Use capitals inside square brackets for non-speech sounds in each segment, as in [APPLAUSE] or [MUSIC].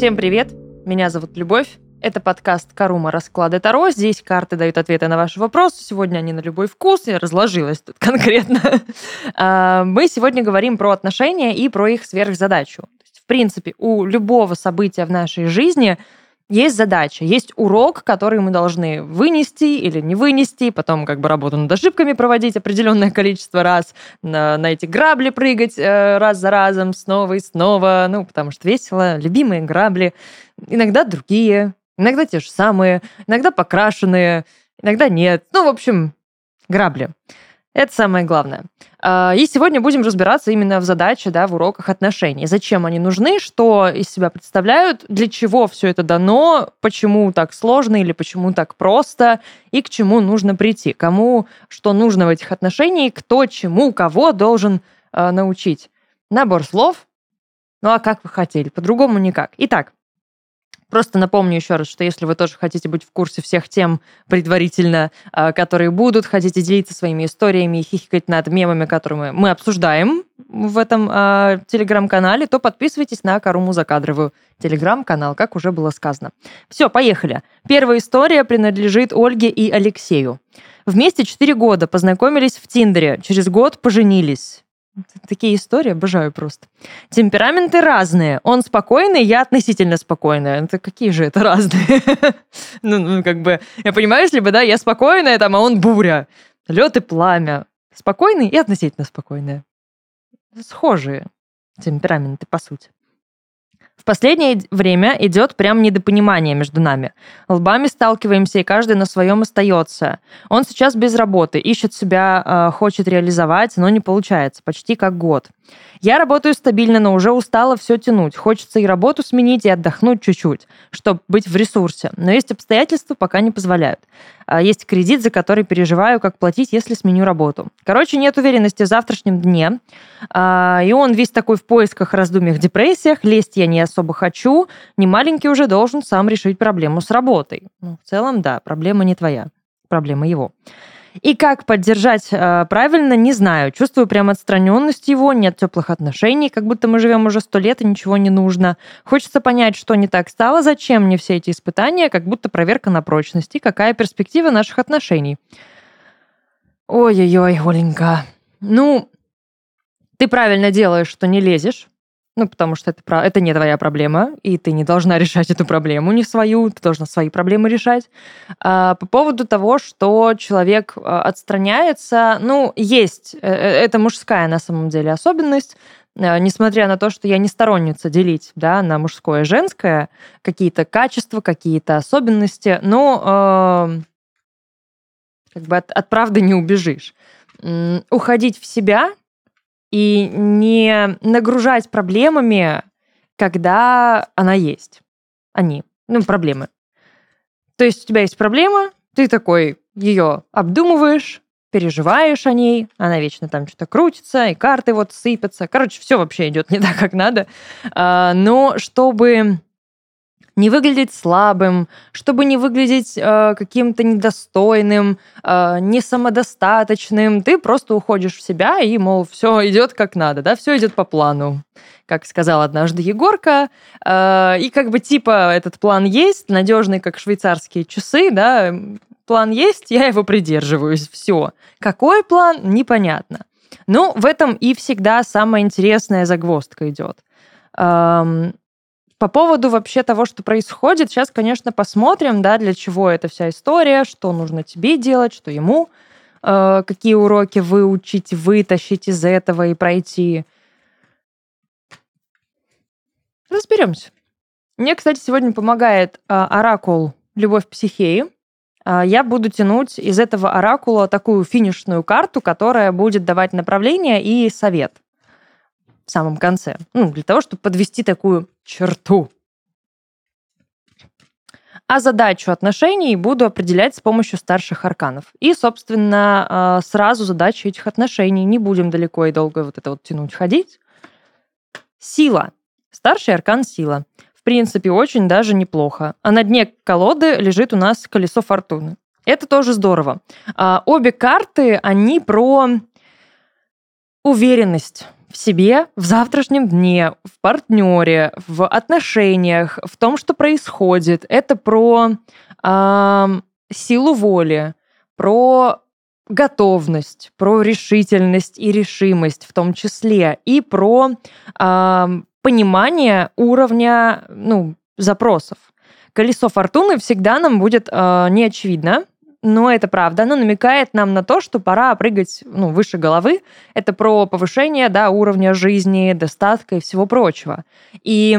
Всем привет! Меня зовут Любовь. Это подкаст Карума Расклады Таро. Здесь карты дают ответы на ваши вопросы. Сегодня они на любой вкус. Я разложилась тут [LAUGHS] конкретно. А, мы сегодня говорим про отношения и про их сверхзадачу. В принципе, у любого события в нашей жизни – есть задача, есть урок, который мы должны вынести или не вынести, потом как бы работу над ошибками проводить определенное количество раз, на, на эти грабли прыгать э, раз за разом, снова и снова, ну, потому что весело, любимые грабли, иногда другие, иногда те же самые, иногда покрашенные, иногда нет. Ну, в общем, грабли. Это самое главное. А, и сегодня будем разбираться именно в задаче, да, в уроках отношений. Зачем они нужны, что из себя представляют, для чего все это дано, почему так сложно или почему так просто, и к чему нужно прийти, кому что нужно в этих отношениях, кто чему, кого должен э, научить. Набор слов. Ну а как вы хотели? По-другому никак. Итак, Просто напомню еще раз, что если вы тоже хотите быть в курсе всех тем предварительно, а, которые будут, хотите делиться своими историями и хихикать над мемами, которые мы обсуждаем в этом э, телеграм-канале, то подписывайтесь на Каруму Закадровую телеграм-канал, как уже было сказано. Все, поехали. Первая история принадлежит Ольге и Алексею. Вместе 4 года познакомились в Тиндере, через год поженились. Такие истории обожаю просто. Темпераменты разные. Он спокойный, я относительно спокойная. Это какие же это разные? [LAUGHS] ну, ну, как бы, я понимаю, если бы, да, я спокойная, там, а он буря. Лед и пламя. Спокойный и относительно спокойная. Схожие темпераменты, по сути. В последнее время идет прям недопонимание между нами. Лбами сталкиваемся, и каждый на своем остается. Он сейчас без работы, ищет себя, э, хочет реализовать, но не получается. Почти как год. Я работаю стабильно, но уже устала все тянуть. Хочется и работу сменить, и отдохнуть чуть-чуть, чтобы быть в ресурсе. Но есть обстоятельства, пока не позволяют. А, есть кредит, за который переживаю, как платить, если сменю работу. Короче, нет уверенности в завтрашнем дне. А, и он весь такой в поисках, раздумьях, депрессиях. Лезть я не особо хочу. Не маленький уже должен сам решить проблему с работой. Ну, в целом, да, проблема не твоя. Проблема его. И как поддержать э, правильно, не знаю. Чувствую прям отстраненность его, нет теплых отношений, как будто мы живем уже сто лет и ничего не нужно. Хочется понять, что не так стало, зачем мне все эти испытания, как будто проверка на прочность, и какая перспектива наших отношений. Ой-ой-ой, Оленька. Ну, ты правильно делаешь, что не лезешь. Ну, потому что это, это не твоя проблема, и ты не должна [LAUGHS] решать эту проблему, не свою, ты должна свои проблемы решать. А, по поводу того, что человек а, отстраняется, ну, есть, э, э, это мужская на самом деле особенность, несмотря на то, что я не сторонница делить да, на мужское и женское, какие-то качества, какие-то особенности, но э, как бы от, от правды не убежишь. Уходить в себя и не нагружать проблемами, когда она есть. Они. Ну, проблемы. То есть у тебя есть проблема, ты такой ее обдумываешь, переживаешь о ней, она вечно там что-то крутится, и карты вот сыпятся. Короче, все вообще идет не так, как надо. А, но чтобы не выглядеть слабым, чтобы не выглядеть э, каким-то недостойным, э, не самодостаточным. Ты просто уходишь в себя и, мол, все идет как надо, да, все идет по плану. Как сказал однажды Егорка. Э, и как бы типа этот план есть, надежный, как швейцарские часы, да, план есть, я его придерживаюсь, все. Какой план, непонятно. Ну, в этом и всегда самая интересная загвоздка идет. По поводу вообще того, что происходит, сейчас, конечно, посмотрим, да, для чего эта вся история, что нужно тебе делать, что ему, э, какие уроки выучить, вытащить из этого и пройти. Разберемся. Мне, кстати, сегодня помогает э, оракул «Любовь психеи». Э, я буду тянуть из этого оракула такую финишную карту, которая будет давать направление и совет в самом конце. Ну, для того, чтобы подвести такую черту. А задачу отношений буду определять с помощью старших арканов. И, собственно, а, сразу задача этих отношений. Не будем далеко и долго вот это вот тянуть, ходить. Сила. Старший аркан сила. В принципе, очень даже неплохо. А на дне колоды лежит у нас колесо фортуны. Это тоже здорово. А, обе карты, они про уверенность, в себе, в завтрашнем дне, в партнере, в отношениях, в том, что происходит. Это про э, силу воли, про готовность, про решительность и решимость в том числе, и про э, понимание уровня ну, запросов. Колесо фортуны всегда нам будет э, не очевидно, но это правда. Оно намекает нам на то, что пора прыгать ну, выше головы. Это про повышение да, уровня жизни, достатка и всего прочего. И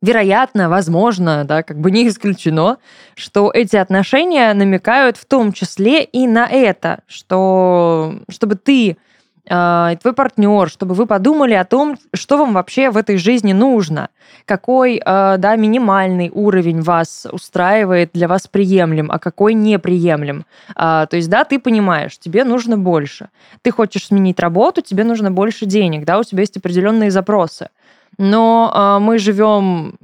вероятно, возможно, да, как бы не исключено, что эти отношения намекают в том числе и на это, что чтобы ты э, твой партнер, чтобы вы подумали о том, что вам вообще в этой жизни нужно, какой э, да, минимальный уровень вас устраивает, для вас приемлем, а какой неприемлем. Э, то есть, да, ты понимаешь, тебе нужно больше. Ты хочешь сменить работу, тебе нужно больше денег, да, у тебя есть определенные запросы. Но э, мы живем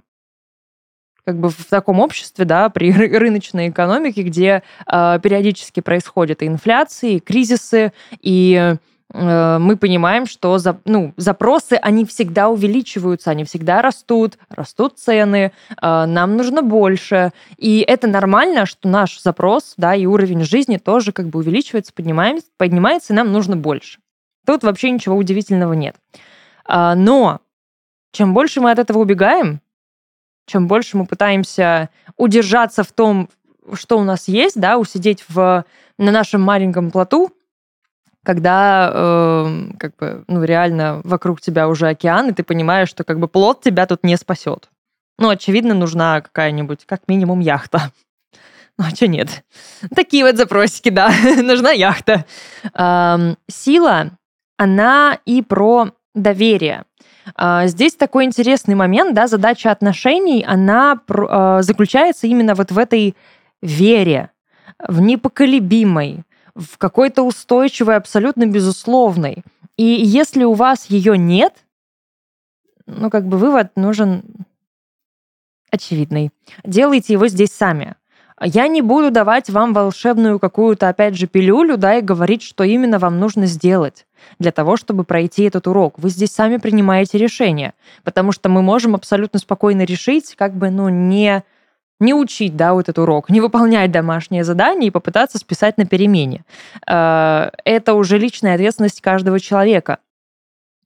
как бы в таком обществе, да, при рыночной экономике, где э, периодически происходят и инфляции, и кризисы, и мы понимаем, что за, ну, запросы, они всегда увеличиваются, они всегда растут, растут цены, э, нам нужно больше. И это нормально, что наш запрос, да, и уровень жизни тоже как бы увеличивается, поднимается, поднимается, и нам нужно больше. Тут вообще ничего удивительного нет. Э, но чем больше мы от этого убегаем, чем больше мы пытаемся удержаться в том, что у нас есть, да, усидеть в, на нашем маленьком плоту, когда э, как бы, ну, реально вокруг тебя уже океан, и ты понимаешь, что как бы плот тебя тут не спасет. Ну, очевидно, нужна какая-нибудь, как минимум, яхта. Ну, а что нет? Такие вот запросики, да. [LAUGHS] Нужна яхта. Эм, сила, она и про доверие. А, здесь такой интересный момент, да, задача отношений, она а, заключается именно вот в этой вере, в непоколебимой, в какой-то устойчивой, абсолютно безусловной. И если у вас ее нет, ну, как бы вывод нужен очевидный. Делайте его здесь сами. Я не буду давать вам волшебную какую-то, опять же, пилюлю, да, и говорить, что именно вам нужно сделать для того, чтобы пройти этот урок. Вы здесь сами принимаете решение, потому что мы можем абсолютно спокойно решить, как бы, ну, не не учить, да, вот этот урок, не выполнять домашнее задание и попытаться списать на перемене. Э, это уже личная ответственность каждого человека.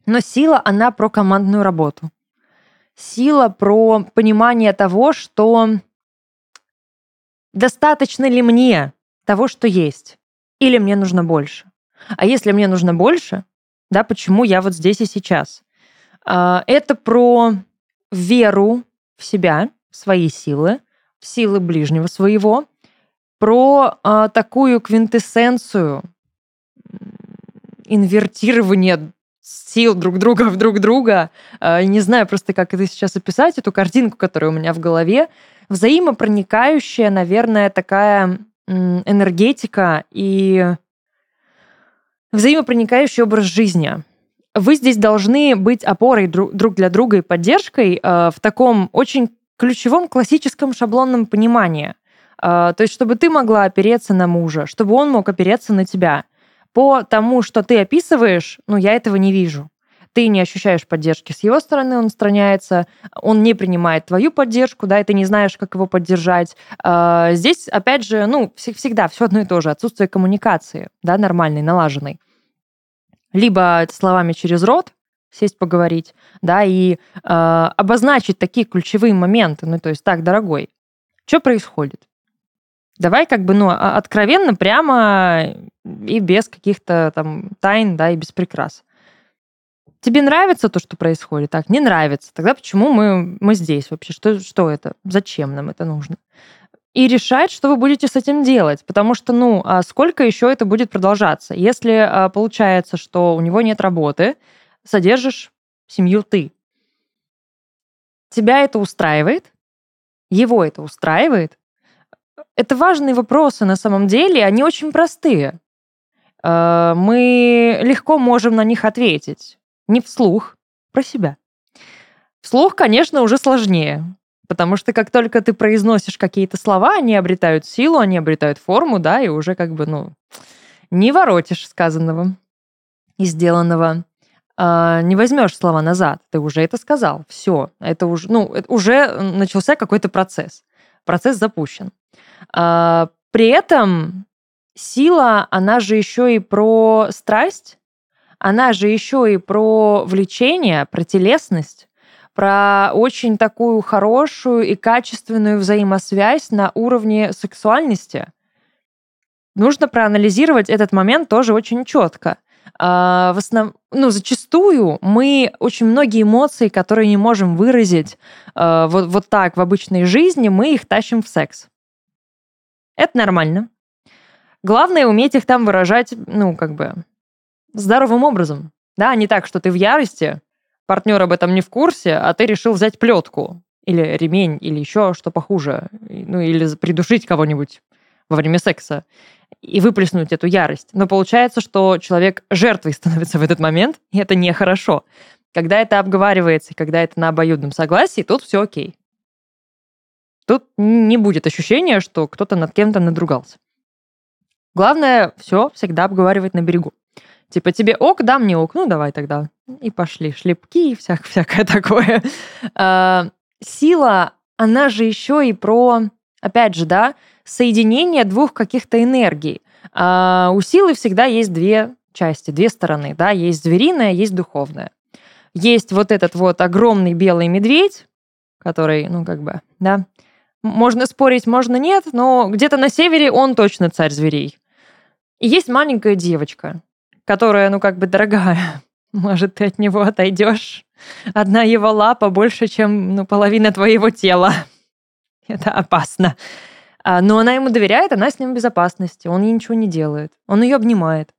Но сила, она про командную работу. Сила про понимание того, что достаточно ли мне того, что есть, или мне нужно больше. А если мне нужно больше, да, почему я вот здесь и сейчас? А, это про веру в себя, в свои силы, силы ближнего своего, про а, такую квинтэссенцию инвертирования сил друг друга в друг друга. А, не знаю просто, как это сейчас описать, эту картинку, которая у меня в голове взаимопроникающая, наверное, такая энергетика и взаимопроникающий образ жизни. Вы здесь должны быть опорой друг для друга и поддержкой э, в таком очень ключевом классическом шаблонном понимании. Э, то есть, чтобы ты могла опереться на мужа, чтобы он мог опереться на тебя. По тому, что ты описываешь, ну, я этого не вижу ты не ощущаешь поддержки с его стороны, он устраняется, он не принимает твою поддержку, да, и ты не знаешь, как его поддержать. А, здесь, опять же, ну, всегда все одно и то же, отсутствие коммуникации, да, нормальной, налаженной. Либо словами через рот, сесть поговорить, да, и э, обозначить такие ключевые моменты. Ну, то есть, так, дорогой, что происходит? Давай как бы, ну, откровенно, прямо и без каких-то там тайн, да, и без прикрас. Тебе нравится то, что происходит? Так, не нравится. Тогда почему мы, мы здесь вообще? Что, что это? Зачем нам это нужно? И решать, что вы будете с этим делать. Потому что, ну, а сколько еще это будет продолжаться? Если а, получается, что у него нет работы, содержишь семью ты. Тебя это устраивает? Его это устраивает? Это важные вопросы на самом деле, они очень простые. А, мы легко можем на них ответить не вслух, про себя. Вслух, конечно, уже сложнее, потому что как только ты произносишь какие-то слова, они обретают силу, они обретают форму, да, и уже как бы, ну, не воротишь сказанного и сделанного. Э, не возьмешь слова назад. Ты уже это сказал. Все. Это уже, ну, уже начался какой-то процесс. Процесс запущен. Э, при этом сила, она же еще и про страсть, она же еще и про влечение, про телесность, про очень такую хорошую и качественную взаимосвязь на уровне сексуальности. Нужно проанализировать этот момент тоже очень четко. А, в основном, ну, зачастую мы очень многие эмоции, которые не можем выразить а, вот, вот так в обычной жизни, мы их тащим в секс. Это нормально. Главное уметь их там выражать, ну, как бы, здоровым образом. Да, не так, что ты в ярости, партнер об этом не в курсе, а ты решил взять плетку или ремень, или еще что похуже, ну, или придушить кого-нибудь во время секса и выплеснуть эту ярость. Но получается, что человек жертвой [LAUGHS] становится в этот момент, и это нехорошо. Когда это обговаривается, когда это на обоюдном согласии, тут все окей. Тут не будет ощущения, что кто-то над кем-то надругался. Главное, все всегда обговаривать на берегу. Типа, тебе ок, да, мне ок, ну давай тогда. И пошли шлепки и всяк, всякое [LAUGHS] такое. А, сила, она же еще и про, опять же, да, соединение двух каких-то энергий. А у силы всегда есть две части, две стороны, да, есть звериная, есть духовная. Есть вот этот вот огромный белый медведь, который, ну, как бы, да, можно спорить, можно нет, но где-то на севере он точно царь зверей. И есть маленькая девочка, которая, ну, как бы дорогая. [LAUGHS] Может, ты от него отойдешь? Одна его лапа больше, чем ну, половина твоего тела. [LAUGHS] Это опасно. А, но она ему доверяет, она с ним в безопасности. Он ей ничего не делает. Он ее обнимает.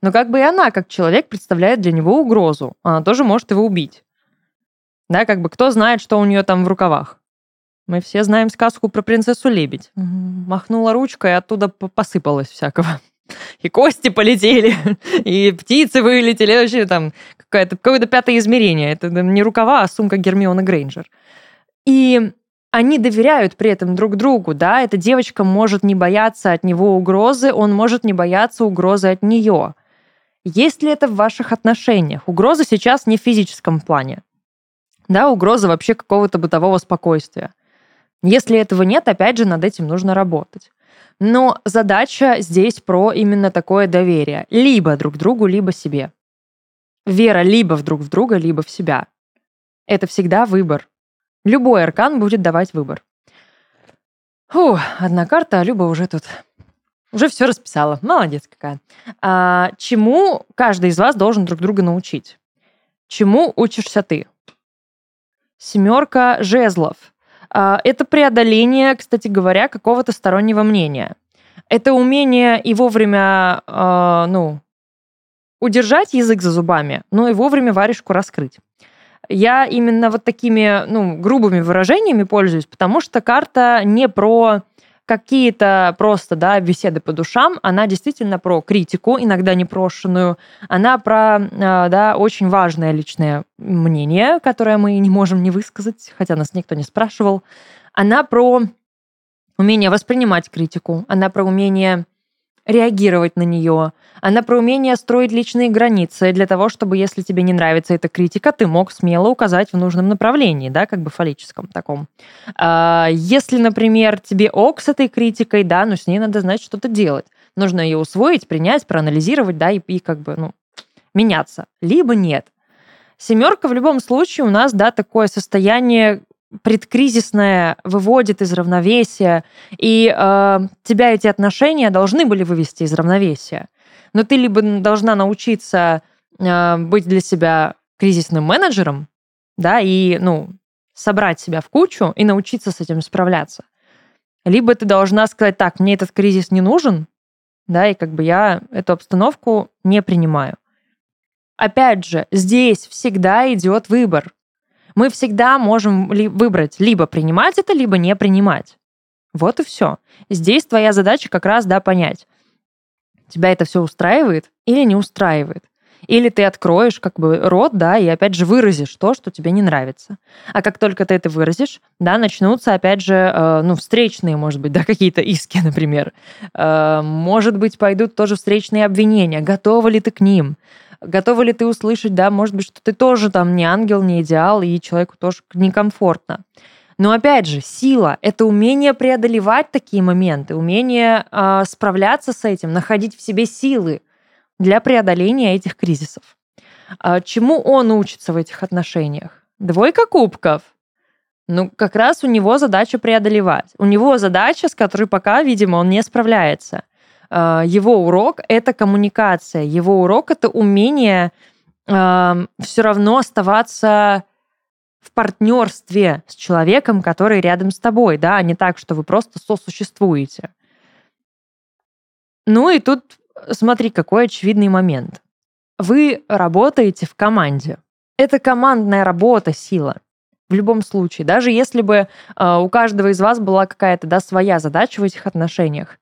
Но как бы и она, как человек, представляет для него угрозу. Она тоже может его убить. Да, как бы кто знает, что у нее там в рукавах. Мы все знаем сказку про принцессу Лебедь. Махнула ручкой, и оттуда посыпалось всякого. [LAUGHS] И кости полетели, [LAUGHS] и птицы вылетели, вообще там какое-то какое пятое измерение. Это не рукава, а сумка Гермиона Грейнджер. И они доверяют при этом друг другу, да, эта девочка может не бояться от него угрозы, он может не бояться угрозы от нее. Есть ли это в ваших отношениях? Угроза сейчас не в физическом плане. Да, угроза вообще какого-то бытового спокойствия. Если этого нет, опять же, над этим нужно работать. Но задача здесь про именно такое доверие. Либо друг другу, либо себе. Вера либо в друг в друга, либо в себя. Это всегда выбор. Любой аркан будет давать выбор. Фу, одна карта, а Люба уже тут уже все расписала. Молодец какая. А, чему каждый из вас должен друг друга научить? Чему учишься ты? Семерка жезлов. А, это преодоление, кстати говоря, какого-то стороннего мнения. Это умение и вовремя, а, ну, удержать язык за зубами, но и вовремя варежку раскрыть. Я именно вот такими, ну, грубыми выражениями пользуюсь, потому что карта не про какие-то просто, да, беседы по душам, она действительно про критику, иногда непрошенную, она про, а, да, очень важное личное мнение, которое мы не можем не высказать, хотя нас никто не спрашивал. Она про умение воспринимать критику, она про умение реагировать на нее. Она про умение строить личные границы для того, чтобы, если тебе не нравится эта критика, ты мог смело указать в нужном направлении, да, как бы фаллическом таком. А, если, например, тебе ок с этой критикой, да, но с ней надо, знать что-то делать. Нужно ее усвоить, принять, проанализировать, да, и, и как бы, ну, меняться. Либо нет. Семерка в любом случае у нас, да, такое состояние предкризисное выводит из равновесия, и э, тебя эти отношения должны были вывести из равновесия. Но ты либо должна научиться э, быть для себя кризисным менеджером, да, и, ну, собрать себя в кучу и научиться с этим справляться. Либо ты должна сказать, так, мне этот кризис не нужен, да, и как бы я эту обстановку не принимаю. Опять же, здесь всегда идет выбор мы всегда можем ли выбрать либо принимать это, либо не принимать. Вот и все. Здесь твоя задача как раз, да, понять, тебя это все устраивает или не устраивает. Или ты откроешь как бы рот, да, и опять же выразишь то, что тебе не нравится. А как только ты это выразишь, да, начнутся опять же, э, ну, встречные, может быть, да, какие-то иски, [LAUGHS] например. Э, может быть, пойдут тоже встречные обвинения. Готова ли ты к ним? Готова ли ты услышать, да, может быть, что ты тоже там не ангел, не идеал, и человеку тоже некомфортно. Но опять же, сила — это умение преодолевать такие моменты, умение э, справляться с этим, находить в себе силы для преодоления этих кризисов. А чему он учится в этих отношениях? Двойка кубков. Ну, как раз у него задача преодолевать. У него задача, с которой пока, видимо, он не справляется. А, его урок — это коммуникация. Его урок — это умение все равно оставаться в партнерстве с человеком, который рядом с тобой, да, а не так, что вы просто сосуществуете. Ну и тут смотри, какой очевидный момент. Вы работаете в команде. Это командная работа, сила. В любом случае, даже если бы э, у каждого из вас была какая-то да, своя задача в этих отношениях,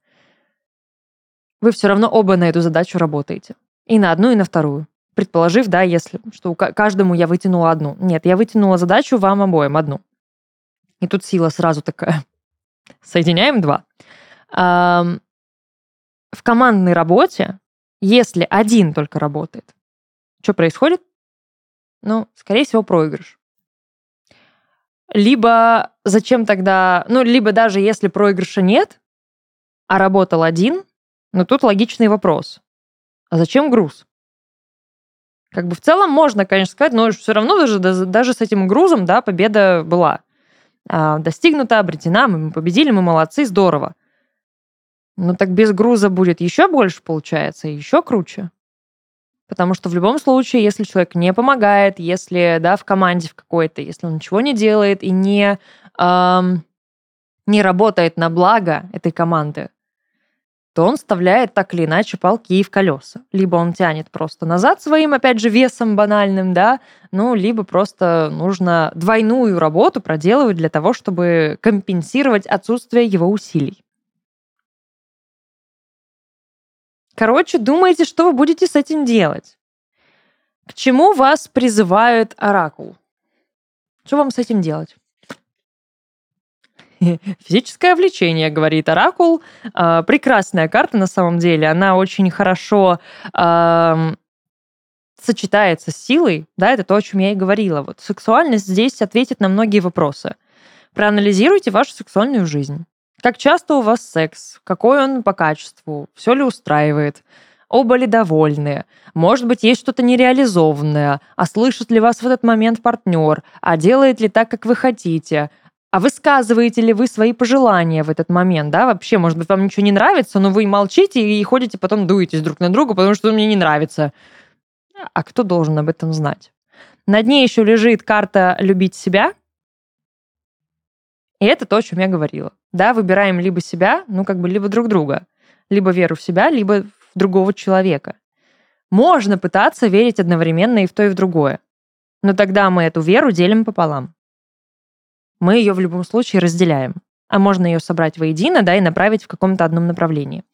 вы все равно оба на эту задачу работаете. И на одну, и на вторую предположив, да, если, что каждому я вытянула одну. Нет, я вытянула задачу вам обоим одну. И тут сила сразу такая. [LAUGHS] Соединяем два. В командной работе, если один только работает, что происходит? Ну, скорее всего, проигрыш. Либо зачем тогда, ну, либо даже если проигрыша нет, а работал один, ну, тут логичный вопрос. А зачем груз? Как бы в целом можно, конечно, сказать, но все равно даже, даже с этим грузом, да, победа была а, достигнута, обретена, мы победили, мы молодцы, здорово. Но так без груза будет еще больше, получается, еще круче. Потому что в любом случае, если человек не помогает, если да, в команде в какой-то, если он ничего не делает и не, эм, не работает на благо этой команды, то он вставляет так или иначе палки в колеса. Либо он тянет просто назад своим, опять же, весом банальным, да, ну, либо просто нужно двойную работу проделывать для того, чтобы компенсировать отсутствие его усилий. Короче, думайте, что вы будете с этим делать. К чему вас призывает оракул? Что вам с этим делать? [LAUGHS] Физическое влечение, говорит Оракул. А, прекрасная карта на самом деле. Она очень хорошо сочетается с силой, да, это то, о чем я и говорила. Вот сексуальность здесь ответит на многие вопросы. Проанализируйте вашу сексуальную жизнь. Как часто у вас секс? Какой он по качеству? Все ли устраивает? Оба ли довольны? Может быть, есть что-то нереализованное? А слышит ли вас в этот момент партнер? А делает ли так, как вы хотите? А высказываете ли вы свои пожелания в этот момент, да? Вообще, может быть, вам ничего не нравится, но вы молчите и ходите потом дуетесь друг на друга, потому что мне не нравится. А кто должен об этом знать? На дне еще лежит карта «Любить себя». И это то, о чем я говорила. Да, выбираем либо себя, ну, как бы, либо друг друга. Либо веру в себя, либо в другого человека. Можно пытаться верить одновременно и в то, и в другое. Но тогда мы эту веру делим пополам мы ее в любом случае разделяем. А можно ее собрать воедино, да, и направить в каком-то одном направлении.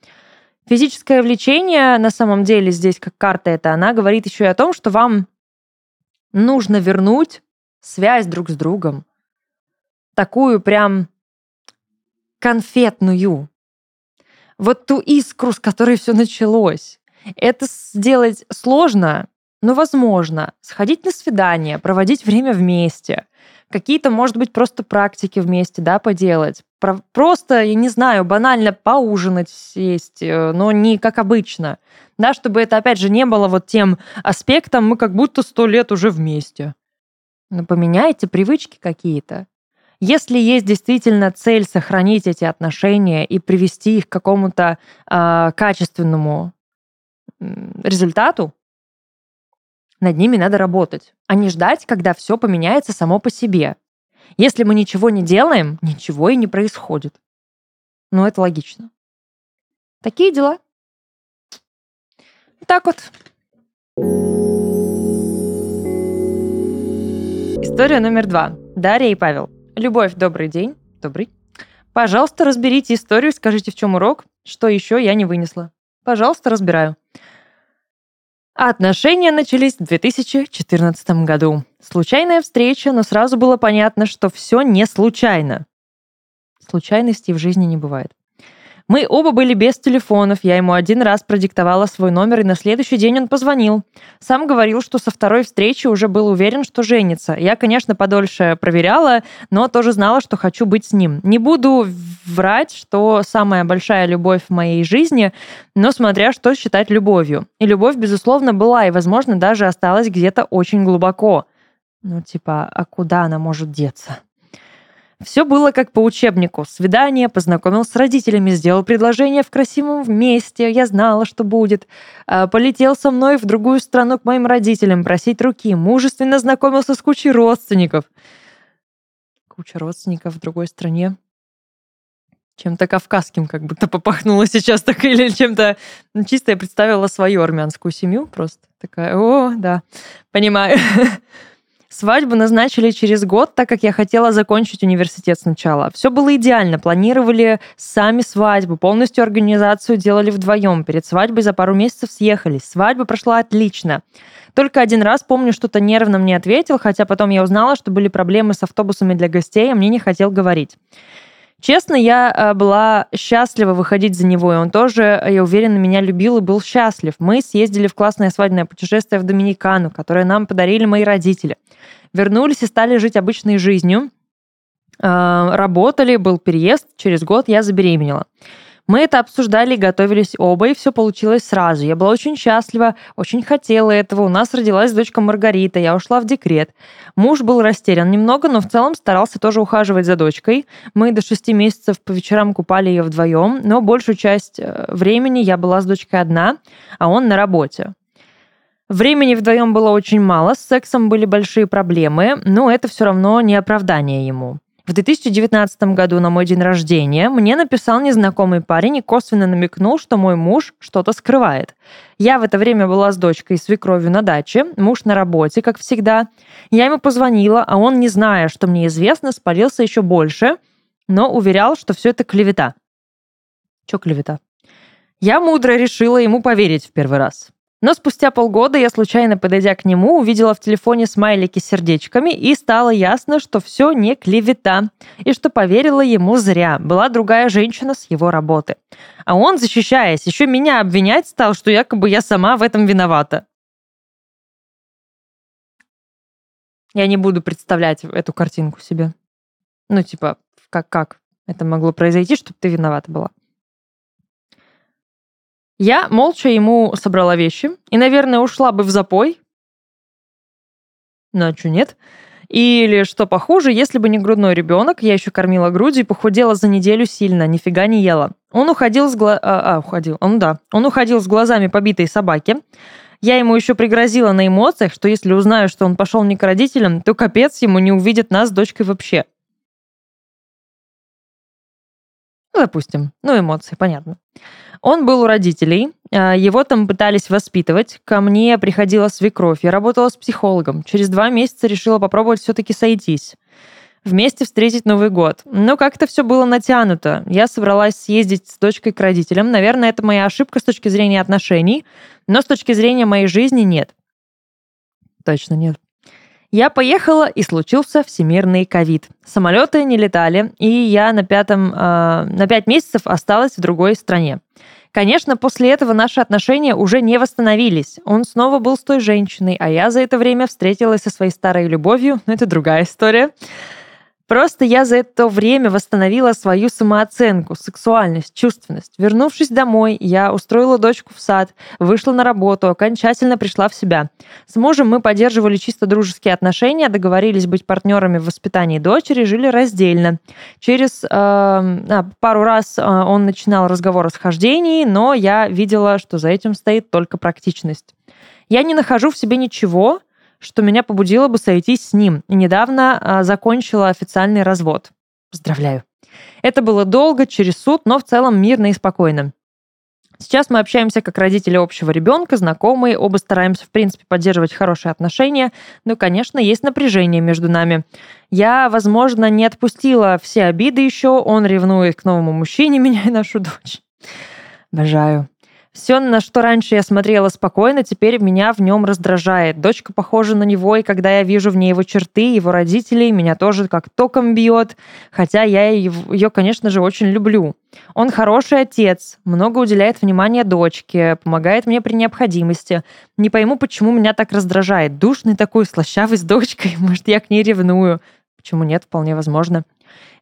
Физическое влечение, на самом деле, здесь как карта это, она говорит еще и о том, что вам нужно вернуть связь друг с другом. Такую прям конфетную. Вот ту искру, с которой все началось. Это сделать сложно, но возможно. Сходить на свидание, проводить время вместе, какие-то, может быть, просто практики вместе, да, поделать. Про просто, я не знаю, банально поужинать, сесть, э, но не как обычно. Да, чтобы это, опять же, не было вот тем аспектом, мы как будто сто лет уже вместе. Но поменяйте привычки какие-то. Если есть действительно цель сохранить эти отношения и привести их к какому-то э, качественному результату, над ними надо работать, а не ждать, когда все поменяется само по себе. Если мы ничего не делаем, ничего и не происходит. Ну, это логично. Такие дела. Так вот. История номер два. Дарья и Павел. Любовь, добрый день. Добрый. Пожалуйста, разберите историю, скажите, в чем урок, что еще я не вынесла. Пожалуйста, разбираю. А отношения начались в 2014 году. Случайная встреча, но сразу было понятно, что все не случайно. Случайностей в жизни не бывает. Мы оба были без телефонов. Я ему один раз продиктовала свой номер, и на следующий день он позвонил. Сам говорил, что со второй встречи уже был уверен, что женится. Я, конечно, подольше проверяла, но тоже знала, что хочу быть с ним. Не буду врать, что самая большая любовь в моей жизни, но смотря что считать любовью. И любовь, безусловно, была, и, возможно, даже осталась где-то очень глубоко. Ну, типа, а куда она может деться? Все было как по учебнику. Свидание, познакомил с родителями, сделал предложение в красивом месте, я знала, что будет. А, полетел со мной в другую страну к моим родителям просить руки. Мужественно знакомился с кучей родственников. Куча родственников в другой стране. Чем-то кавказским как будто попахнуло сейчас так или чем-то... Ну, чисто я представила свою армянскую семью просто. Такая, о, да, понимаю. [LAUGHS] Свадьбу назначили через год, так как я хотела закончить университет сначала. Все было идеально. Планировали сами свадьбу, полностью организацию делали вдвоем. Перед свадьбой за пару месяцев съехались. Свадьба прошла отлично. Только один раз, помню, что-то нервно мне ответил, хотя потом я узнала, что были проблемы с автобусами для гостей, а мне не хотел говорить. Честно, я э, была счастлива выходить за него, и он тоже, я уверена, меня любил и был счастлив. Мы съездили в классное свадебное путешествие в Доминикану, которое нам подарили мои родители. Вернулись и стали жить обычной жизнью. Э, работали, был переезд, через год я забеременела. Мы это обсуждали готовились оба, и все получилось сразу. Я была очень счастлива, очень хотела этого. У нас родилась дочка Маргарита, я ушла в декрет. Муж был растерян немного, но в целом старался тоже ухаживать за дочкой. Мы до шести месяцев по вечерам купали ее вдвоем, но большую часть э, времени я была с дочкой одна, а он на работе. Времени вдвоем было очень мало, с сексом были большие проблемы, но это все равно не оправдание ему. В 2019 году на мой день рождения мне написал незнакомый парень и косвенно намекнул, что мой муж что-то скрывает. Я в это время была с дочкой и свекровью на даче, муж на работе, как всегда. Я ему позвонила, а он, не зная, что мне известно, спалился еще больше, но уверял, что все это клевета. Че клевета? Я мудро решила ему поверить в первый раз. Но спустя полгода я, случайно подойдя к нему, увидела в телефоне смайлики с сердечками и стало ясно, что все не клевета, и что поверила ему зря. Была другая женщина с его работы. А он, защищаясь, еще меня обвинять стал, что якобы я сама в этом виновата. Я не буду представлять эту картинку себе. Ну, типа, как, как это могло произойти, чтобы ты виновата была. Я молча ему собрала вещи и, наверное, ушла бы в запой. Ну, а что нет? Или, что похуже, если бы не грудной ребенок, я еще кормила грудью и похудела за неделю сильно, нифига не ела. Он уходил с гла... А, а, уходил. Он, да. Он уходил с глазами побитой собаки. Я ему еще пригрозила на эмоциях, что если узнаю, что он пошел не к родителям, то капец ему не увидит нас с дочкой вообще. Ну, допустим. Ну, эмоции, понятно. Он был у родителей, а, его там пытались воспитывать. Ко мне приходила свекровь, я работала с психологом. Через два месяца решила попробовать все-таки сойтись. Вместе встретить Новый год. Но как-то все было натянуто. Я собралась съездить с дочкой к родителям. Наверное, это моя ошибка с точки зрения отношений, но с точки зрения моей жизни нет. Точно нет. Я поехала, и случился всемирный ковид. Самолеты не летали, и я на, пятом, э, на пять месяцев осталась в другой стране. Конечно, после этого наши отношения уже не восстановились. Он снова был с той женщиной, а я за это время встретилась со своей старой любовью, но это другая история. Просто я за это время восстановила свою самооценку, сексуальность, чувственность. Вернувшись домой, я устроила дочку в сад, вышла на работу, окончательно пришла в себя. С мужем мы поддерживали чисто дружеские отношения, договорились быть партнерами в воспитании дочери, жили раздельно. Через э, пару раз э, он начинал разговор о схождении, но я видела, что за этим стоит только практичность. Я не нахожу в себе ничего, что меня побудило бы сойтись с ним. И недавно а, закончила официальный развод. Поздравляю. Это было долго, через суд, но в целом мирно и спокойно. Сейчас мы общаемся как родители общего ребенка, знакомые, оба стараемся, в принципе, поддерживать хорошие отношения, но, конечно, есть напряжение между нами. Я, возможно, не отпустила все обиды еще, он ревнует к новому мужчине, [LAUGHS] меня и нашу дочь. Обожаю. Все, на что раньше я смотрела спокойно, теперь меня в нем раздражает. Дочка похожа на него, и когда я вижу в ней его черты, его родителей, меня тоже как током бьет. Хотя я ее, конечно же, очень люблю. Он хороший отец, много уделяет внимания дочке, помогает мне при необходимости. Не пойму, почему меня так раздражает. Душный такой, слащавый с дочкой. [LAUGHS] Может, я к ней ревную. Почему нет? Вполне возможно.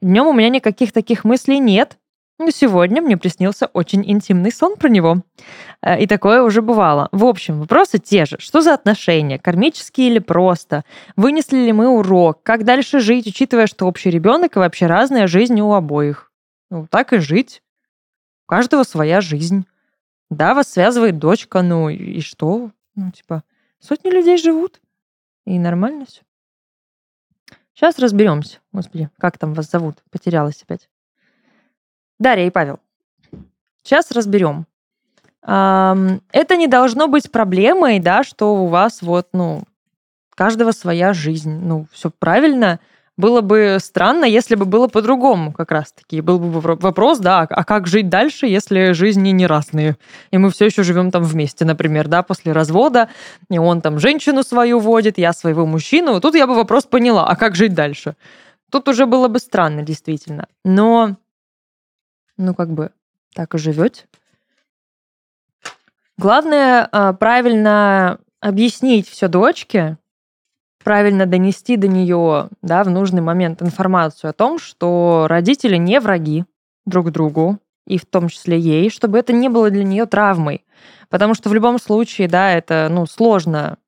Днем у меня никаких таких мыслей нет. Но сегодня мне приснился очень интимный сон про него. Э, и такое уже бывало. В общем, вопросы те же. Что за отношения? Кармические или просто? Вынесли ли мы урок? Как дальше жить, учитывая, что общий ребенок и вообще разная жизнь у обоих? Ну, так и жить. У каждого своя жизнь. Да, вас связывает дочка, ну и что? Ну, типа, сотни людей живут. И нормально все. Сейчас разберемся. Господи, как там вас зовут? Потерялась опять. Дарья и Павел. Сейчас разберем. Это не должно быть проблемой, да, что у вас вот, ну, каждого своя жизнь. Ну, все правильно. Было бы странно, если бы было по-другому как раз-таки. Был бы вопрос, да, а как жить дальше, если жизни не разные? И мы все еще живем там вместе, например, да, после развода, и он там женщину свою водит, я своего мужчину. Тут я бы вопрос поняла, а как жить дальше? Тут уже было бы странно, действительно. Но ну, как бы так и живете. Главное а, правильно объяснить все дочке, правильно донести до нее да, в нужный момент информацию о том, что родители не враги друг другу, и в том числе ей, чтобы это не было для нее травмой. Потому что в любом случае, да, это ну, сложно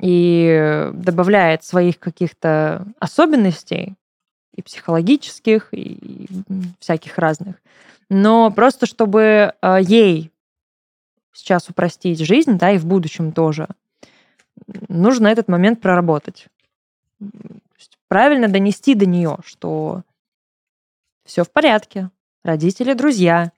и добавляет своих каких-то особенностей, и психологических, и всяких разных. Но просто чтобы э, ей сейчас упростить жизнь, да, и в будущем тоже, нужно этот момент проработать. Правильно донести до нее, что все в порядке, родители друзья,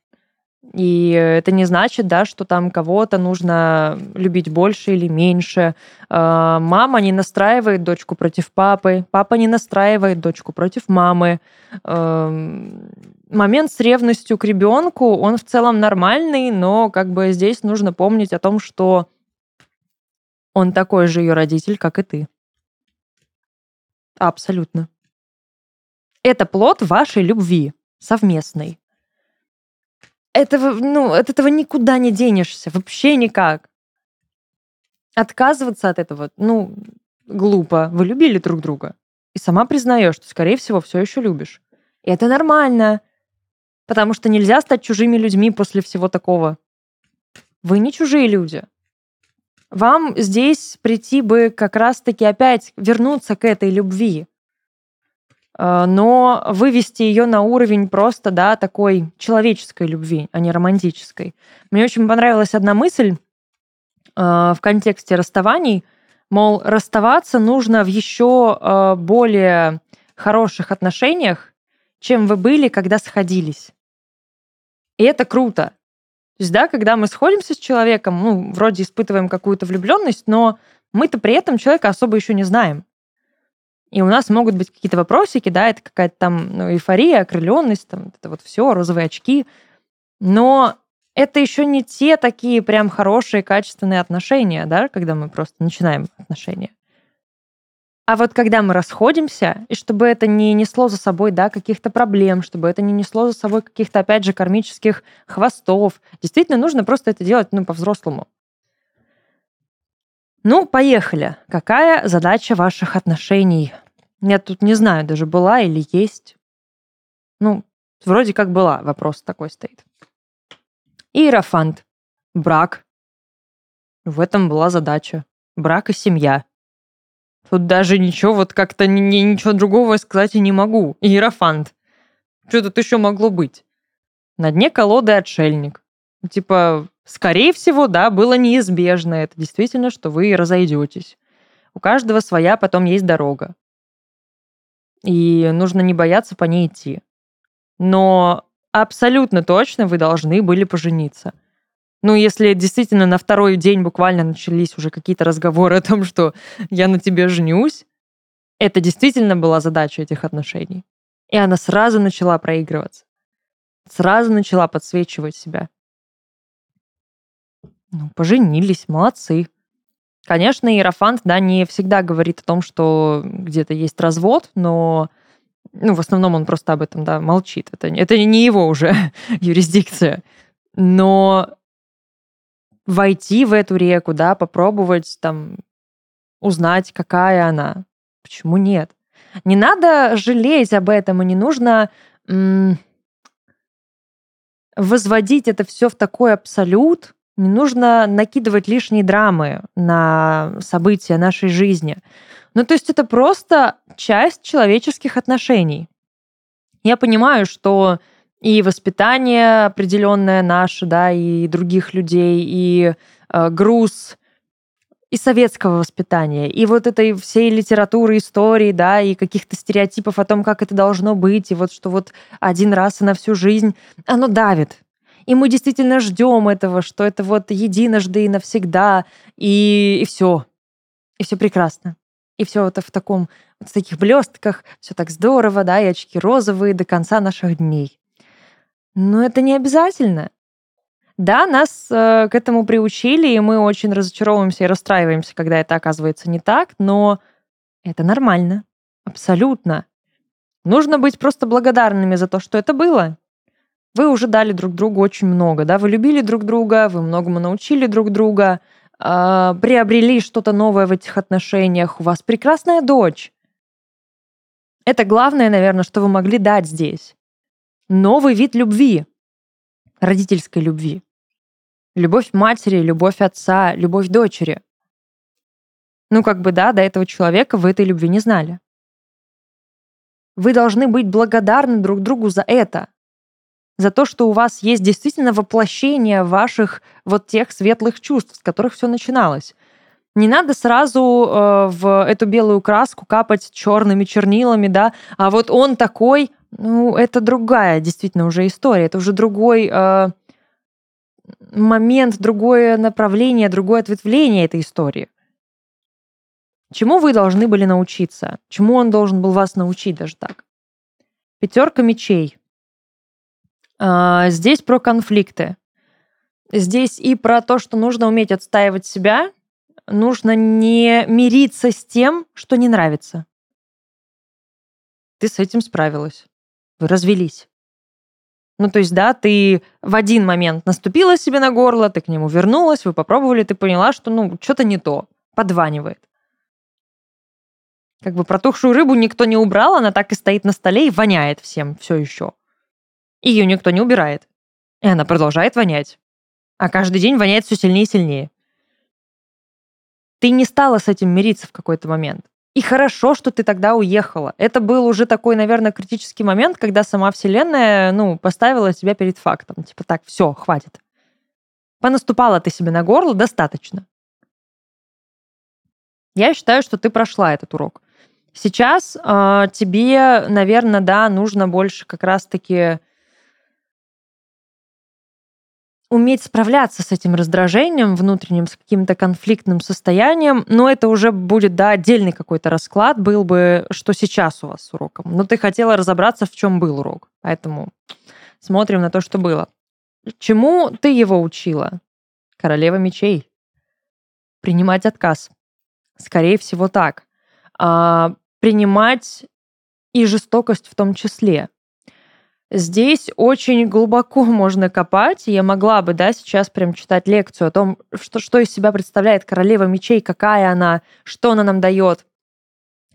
и это не значит, да, что там кого-то нужно любить больше или меньше. А, мама не настраивает дочку против папы, папа не настраивает дочку против мамы. Момент с ревностью к ребенку, он в целом нормальный, но как бы здесь нужно помнить о том, что он такой же ее родитель, как и ты. Абсолютно. Это плод вашей любви совместной этого, ну, от этого никуда не денешься, вообще никак. Отказываться от этого, ну, глупо. Вы любили друг друга. И сама признаешь, что, скорее всего, все еще любишь. И это нормально. Потому что нельзя стать чужими людьми после всего такого. Вы не чужие люди. Вам здесь прийти бы как раз-таки опять вернуться к этой любви. Э, но вывести ее на уровень просто, да, такой человеческой любви, а не романтической. Мне очень понравилась одна мысль э, в контексте расставаний, мол, расставаться нужно в еще э, более хороших отношениях, чем вы были, когда сходились. И это круто. То есть, да, когда мы сходимся с человеком, ну, вроде испытываем какую-то влюбленность, но мы-то при этом человека особо еще не знаем. И у нас могут быть какие-то вопросики, да, это какая-то там ну, эйфория, окрыленность, там это вот все, розовые очки. Но это еще не те такие прям хорошие, качественные отношения, да, когда мы просто начинаем отношения. А вот когда мы расходимся, и чтобы это не несло за собой да, каких-то проблем, чтобы это не несло за собой каких-то, опять же, кармических хвостов, действительно нужно просто это делать ну, по-взрослому. Ну, поехали. Какая задача ваших отношений? Я тут не знаю, даже была или есть. Ну, вроде как была, вопрос такой стоит. Иерофант. Брак. В этом была задача. Брак и семья. Тут даже ничего, вот как-то ни, ничего другого сказать и не могу. Иерофант. Что тут еще могло быть? На дне колоды отшельник. Типа, скорее всего, да, было неизбежно. Это действительно, что вы разойдетесь. У каждого своя потом есть дорога. И нужно не бояться по ней идти. Но абсолютно точно вы должны были пожениться. Ну, если действительно на второй день буквально начались уже какие-то разговоры о том, что я на тебе женюсь, это действительно была задача этих отношений. И она сразу начала проигрываться. Сразу начала подсвечивать себя. Ну, поженились, молодцы. Конечно, Иерофант, да, не всегда говорит о том, что где-то есть развод, но ну, в основном он просто об этом, да, молчит. Это, это не его уже [LAUGHS] юрисдикция. Но войти в эту реку, да, попробовать там узнать, какая она. Почему нет? Не надо жалеть об этом, и не нужно м- возводить это все в такой абсолют, не нужно накидывать лишние драмы на события нашей жизни. Ну, то есть это просто часть человеческих отношений. Я понимаю, что и воспитание определенное наше, да, и других людей, и э, груз и советского воспитания, и вот этой всей литературы, истории, да, и каких-то стереотипов о том, как это должно быть, и вот что вот один раз и на всю жизнь, оно давит. И мы действительно ждем этого, что это вот единожды и навсегда, и, и все. И все прекрасно. И все это в таком, в таких блестках, все так здорово, да, и очки розовые до конца наших дней. Но это не обязательно. Да, нас э, к этому приучили, и мы очень разочаровываемся и расстраиваемся, когда это оказывается не так, но это нормально. Абсолютно. Нужно быть просто благодарными за то, что это было. Вы уже дали друг другу очень много, да, вы любили друг друга, вы многому научили друг друга, э, приобрели что-то новое в этих отношениях, у вас прекрасная дочь. Это главное, наверное, что вы могли дать здесь. Новый вид любви, родительской любви. Любовь матери, любовь отца, любовь дочери. Ну, как бы, да, до этого человека вы этой любви не знали. Вы должны быть благодарны друг другу за это за то, что у вас есть действительно воплощение ваших вот тех светлых чувств, с которых все начиналось. Не надо сразу э, в эту белую краску капать черными чернилами, да, а вот он такой, ну, это другая действительно уже история, это уже другой э, момент, другое направление, другое ответвление этой истории. Чему вы должны были научиться? Чему он должен был вас научить даже так? Пятерка мечей. А, здесь про конфликты. Здесь и про то, что нужно уметь отстаивать себя, нужно не мириться с тем, что не нравится. Ты с этим справилась. Вы развелись. Ну, то есть, да, ты в один момент наступила себе на горло, ты к нему вернулась, вы попробовали, ты поняла, что, ну, что-то не то, подванивает. Как бы протухшую рыбу никто не убрал, она так и стоит на столе и воняет всем все еще. Ее никто не убирает. И она продолжает вонять. А каждый день воняет все сильнее и сильнее. Ты не стала с этим мириться в какой-то момент. И хорошо, что ты тогда уехала. Это был уже такой, наверное, критический момент, когда сама Вселенная, ну, поставила себя перед фактом. Типа так, все, хватит. Понаступала ты себе на горло, достаточно. Я считаю, что ты прошла этот урок. Сейчас э, тебе, наверное, да, нужно больше как раз-таки уметь справляться с этим раздражением внутренним, с каким-то конфликтным состоянием, но это уже будет, да, отдельный какой-то расклад был бы, что сейчас у вас с уроком. Но ты хотела разобраться, в чем был урок. Поэтому смотрим на то, что было. Чему ты его учила? Королева мечей. Принимать отказ. Скорее всего, так. А, принимать и жестокость в том числе. Здесь очень глубоко [LAUGHS] можно копать. Я могла бы, да, сейчас прям читать лекцию о том, что, что из себя представляет королева мечей, какая она, что она нам дает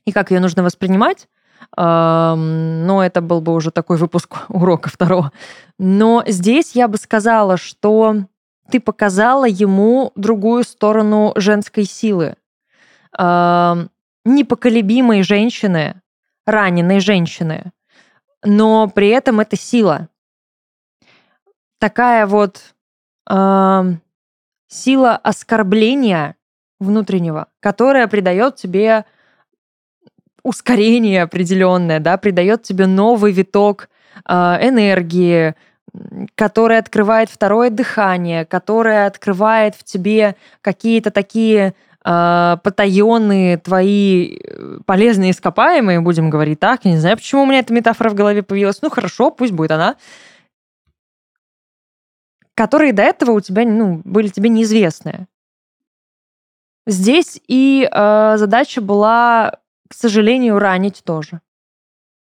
и как ее нужно воспринимать. Но это был бы уже такой выпуск [LAUGHS] урока второго. Но здесь я бы сказала, что ты показала ему другую сторону женской силы. Непоколебимой женщины, раненой женщины, но при этом это сила. Такая вот э, сила оскорбления внутреннего, которая придает тебе ускорение определенное, да, придает тебе новый виток э, энергии, который открывает второе дыхание, которое открывает в тебе какие-то такие э, потаенные твои полезные ископаемые, будем говорить так. Я не знаю, почему у меня эта метафора в голове появилась. Ну, хорошо, пусть будет она. которые до этого у тебя ну, были тебе неизвестны. Здесь и э, задача была, к сожалению, ранить тоже.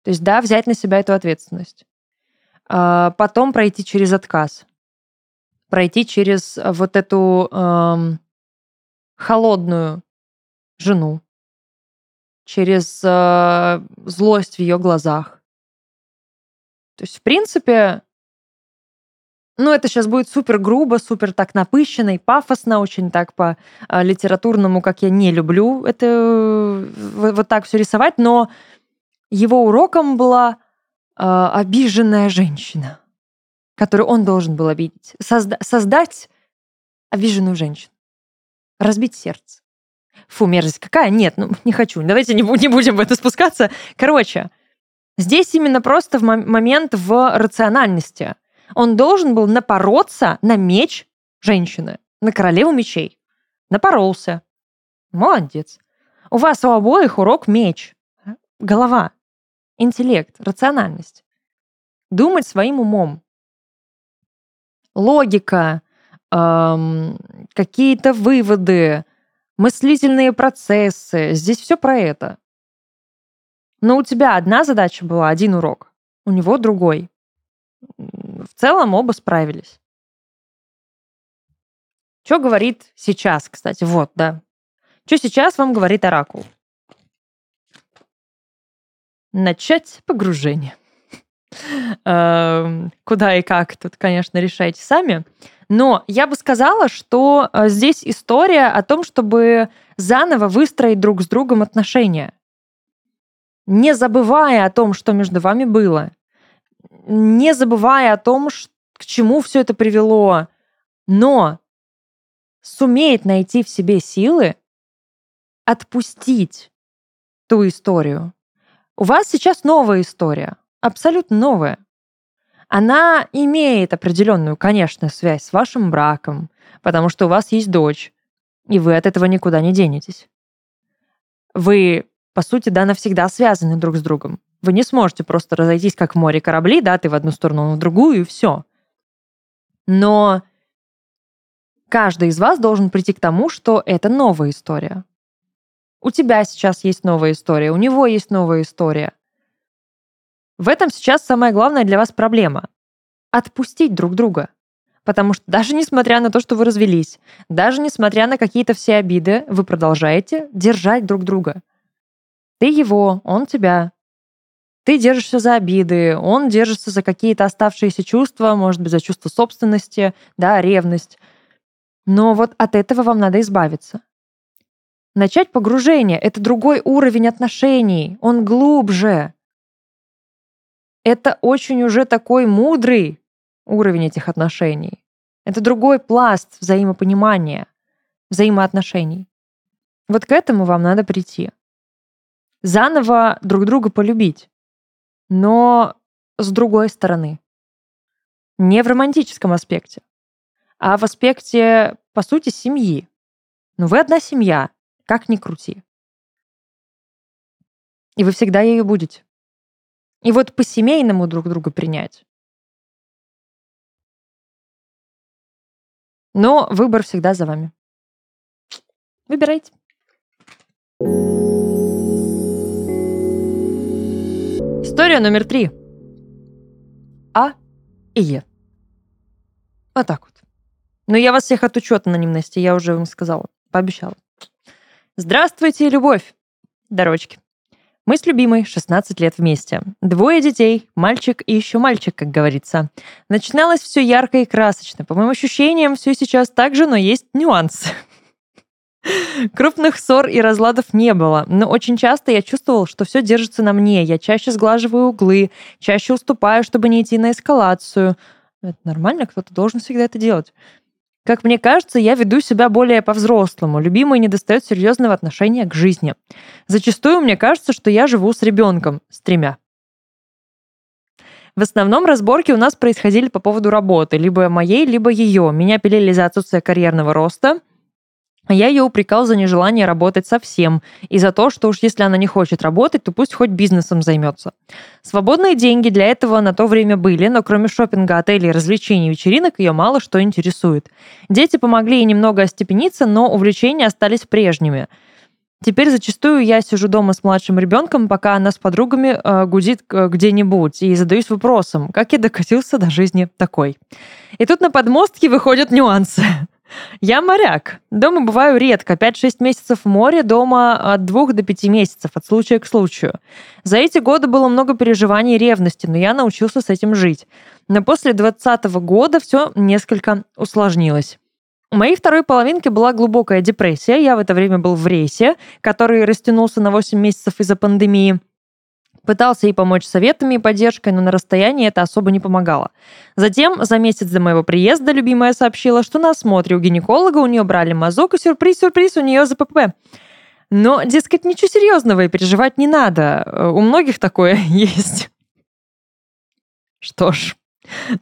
То есть, да, взять на себя эту ответственность. Э, потом пройти через отказ. Пройти через вот эту э, холодную жену. Через э, злость в ее глазах. То есть, в принципе, ну, это сейчас будет супер грубо, супер так напыщенно и пафосно, очень так по а, литературному, как я не люблю это э, вот так все рисовать, но его уроком была э, обиженная женщина, которую он должен был обидеть. Созда- создать обиженную женщину. Разбить сердце. Фу, мерзость какая? Нет, ну не хочу. Давайте не, не будем в это спускаться. Короче, здесь именно просто в момент в рациональности – он должен был напороться на меч женщины, на королеву мечей. Напоролся. Молодец. У вас у обоих урок меч. Голова. Интеллект, рациональность. Думать своим умом. Логика, эм, какие-то выводы, мыслительные процессы. Здесь все про это. Но у тебя одна задача была, один урок. У него другой в целом оба справились. Что говорит сейчас, кстати? Вот, да. Что сейчас вам говорит Оракул? Начать погружение. Эм, куда и как, тут, конечно, решайте сами. Но я бы сказала, что э, здесь история о том, чтобы заново выстроить друг с другом отношения. Не забывая о том, что между вами было не забывая о том, к чему все это привело, но сумеет найти в себе силы отпустить ту историю. У вас сейчас новая история, абсолютно новая. Она имеет определенную, конечно, связь с вашим браком, потому что у вас есть дочь, и вы от этого никуда не денетесь. Вы, по сути, да, навсегда связаны друг с другом. Вы не сможете просто разойтись, как в море корабли, да, ты в одну сторону, он в другую, и все. Но каждый из вас должен прийти к тому, что это новая история. У тебя сейчас есть новая история, у него есть новая история. В этом сейчас самая главная для вас проблема — отпустить друг друга. Потому что даже несмотря на то, что вы развелись, даже несмотря на какие-то все обиды, вы продолжаете держать друг друга. Ты его, он тебя. Ты держишься за обиды, он держится за какие-то оставшиеся чувства, может быть, за чувство собственности, да, ревность. Но вот от этого вам надо избавиться. Начать погружение — это другой уровень отношений, он глубже. Это очень уже такой мудрый уровень этих отношений. Это другой пласт взаимопонимания, взаимоотношений. Вот к этому вам надо прийти. Заново друг друга полюбить но с другой стороны. Не в романтическом аспекте, а в аспекте, по сути, семьи. Ну, вы одна семья, как ни крути. И вы всегда ею будете. И вот по-семейному друг друга принять. Но выбор всегда за вами. Выбирайте. История номер три. А и Е. Вот так вот. Но я вас всех отучу от анонимности, я уже вам сказала, пообещала. Здравствуйте, любовь, дорочки. Мы с любимой 16 лет вместе. Двое детей, мальчик и еще мальчик, как говорится. Начиналось все ярко и красочно. По моим ощущениям, все сейчас так же, но есть нюансы. Крупных ссор и разладов не было, но очень часто я чувствовал, что все держится на мне. Я чаще сглаживаю углы, чаще уступаю, чтобы не идти на эскалацию. Это нормально, кто-то должен всегда это делать. Как мне кажется, я веду себя более по-взрослому. Любимый не достает серьезного отношения к жизни. Зачастую мне кажется, что я живу с ребенком, с тремя. В основном разборки у нас происходили по поводу работы, либо моей, либо ее. Меня пилили за отсутствие карьерного роста, я ее упрекал за нежелание работать совсем и за то, что уж если она не хочет работать, то пусть хоть бизнесом займется. Свободные деньги для этого на то время были, но кроме шопинга, отелей, развлечений и вечеринок ее мало что интересует. Дети помогли ей немного остепениться, но увлечения остались прежними. Теперь зачастую я сижу дома с младшим ребенком, пока она с подругами э, гудит э, где-нибудь, и задаюсь вопросом, как я докатился до жизни такой. И тут на подмостке выходят нюансы. Я моряк. Дома бываю редко. 5-6 месяцев в море, дома от 2 до 5 месяцев, от случая к случаю. За эти годы было много переживаний и ревности, но я научился с этим жить. Но после 2020 года все несколько усложнилось. У моей второй половинки была глубокая депрессия. Я в это время был в рейсе, который растянулся на 8 месяцев из-за пандемии. Пытался ей помочь советами и поддержкой, но на расстоянии это особо не помогало. Затем, за месяц до моего приезда, любимая сообщила, что на осмотре у гинеколога у нее брали мазок, и сюрприз-сюрприз у нее ЗПП. Но, дескать, ничего серьезного и переживать не надо. У многих такое [LAUGHS] есть. Что ж,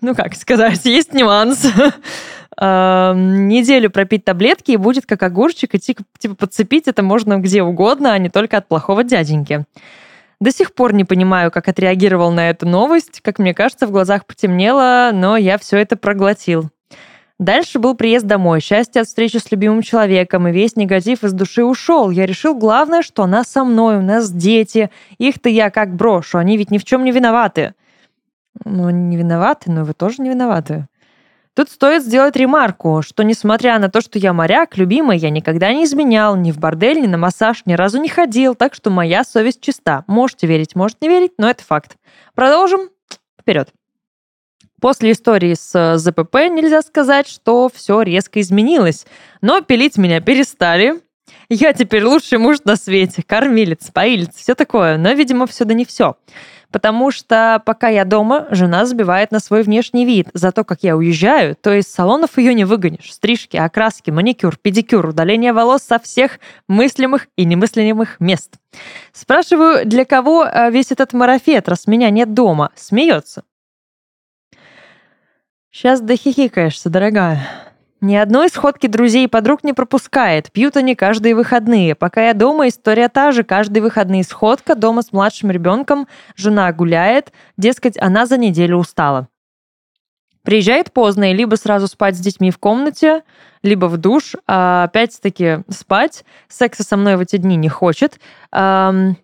ну как сказать, есть нюанс. [LAUGHS] Неделю пропить таблетки и будет как огурчик, и типа подцепить это можно где угодно, а не только от плохого дяденьки. До сих пор не понимаю, как отреагировал на эту новость. Как мне кажется, в глазах потемнело, но я все это проглотил. Дальше был приезд домой, счастье от встречи с любимым человеком, и весь негатив из души ушел. Я решил, главное, что она со мной, у нас дети. Их-то я как брошу, они ведь ни в чем не виноваты. Ну, не виноваты, но вы тоже не виноваты. Тут стоит сделать ремарку, что несмотря на то, что я моряк, любимый, я никогда не изменял ни в бордель, ни на массаж, ни разу не ходил, так что моя совесть чиста. Можете верить, можете не верить, но это факт. Продолжим. Вперед. После истории с э, ЗПП нельзя сказать, что все резко изменилось. Но пилить меня перестали. Я теперь лучший муж на свете, кормилец, поилец, все такое. Но, видимо, все да не все потому что пока я дома, жена забивает на свой внешний вид. Зато как я уезжаю, то из салонов ее не выгонишь. Стрижки, окраски, маникюр, педикюр, удаление волос со всех мыслимых и немыслимых мест. Спрашиваю, для кого э, весь этот марафет, раз меня нет дома? Смеется. Сейчас дохихикаешься, дорогая. Ни одной сходки друзей и подруг не пропускает. Пьют они каждые выходные. Пока я дома, история та же. Каждые выходные сходка, дома с младшим ребенком, жена гуляет. Дескать, она за неделю устала. Приезжает поздно и либо сразу спать с детьми в комнате, либо в душ, а опять-таки спать. Секса со мной в эти дни не хочет. Эм...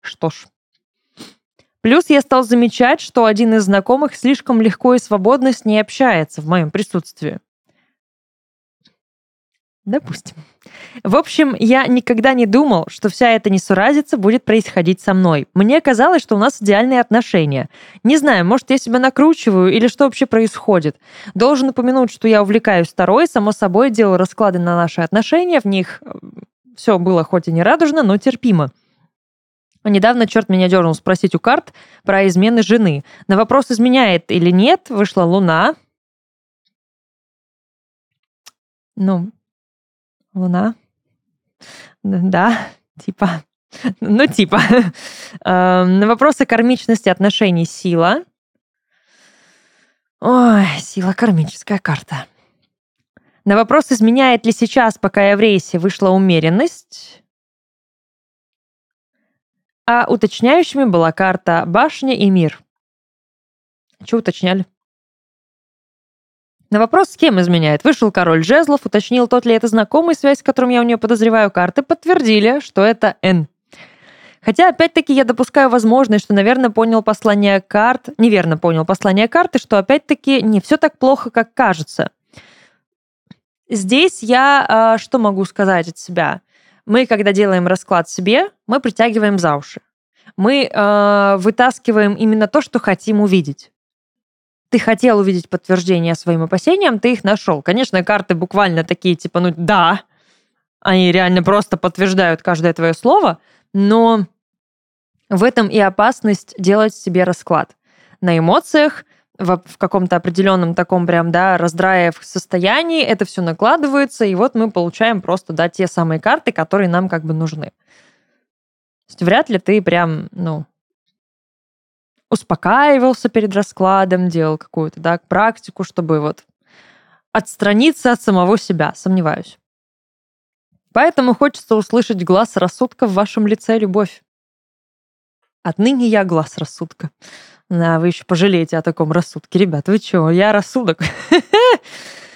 Что ж, Плюс я стал замечать, что один из знакомых слишком легко и свободно с ней общается в моем присутствии. Допустим. В общем, я никогда не думал, что вся эта несуразица будет происходить со мной. Мне казалось, что у нас идеальные отношения. Не знаю, может, я себя накручиваю или что вообще происходит. Должен упомянуть, что я увлекаюсь второй, само собой, делаю расклады на наши отношения, в них э, все было хоть и не радужно, но терпимо. Недавно черт меня дернул спросить у карт про измены жены. На вопрос, изменяет или нет, вышла Луна. Ну, Луна. Да, [LAUGHS] типа. Ну, типа. [LAUGHS] Эм, на вопросы кармичности отношений сила. Ой, сила кармическая карта. На вопрос, изменяет ли сейчас, пока я в рейсе, вышла умеренность. А уточняющими была карта башня и мир. Что уточняли? На вопрос, с кем изменяет, вышел король жезлов, уточнил, тот ли это знакомый, связь с которым я у нее подозреваю, карты подтвердили, что это Н. Хотя, опять-таки, я допускаю возможность, что, наверное, понял послание карт, неверно понял послание карты, что, опять-таки, не все так плохо, как кажется. Здесь я э, что могу сказать от себя? Мы, когда делаем расклад себе, мы притягиваем за уши. Мы э, вытаскиваем именно то, что хотим увидеть ты хотел увидеть подтверждение своим опасениям, ты их нашел. Конечно, карты буквально такие, типа, ну да, они реально просто подтверждают каждое твое слово, но в этом и опасность делать себе расклад. На эмоциях, в, каком-то определенном таком прям, да, раздрае в состоянии, это все накладывается, и вот мы получаем просто, да, те самые карты, которые нам как бы нужны. То есть вряд ли ты прям, ну, успокаивался перед раскладом, делал какую-то да, практику, чтобы вот отстраниться от самого себя, сомневаюсь. Поэтому хочется услышать глаз рассудка в вашем лице, любовь. Отныне я глаз рассудка. А вы еще пожалеете о таком рассудке. Ребят, вы чего? Я рассудок. [LAUGHS]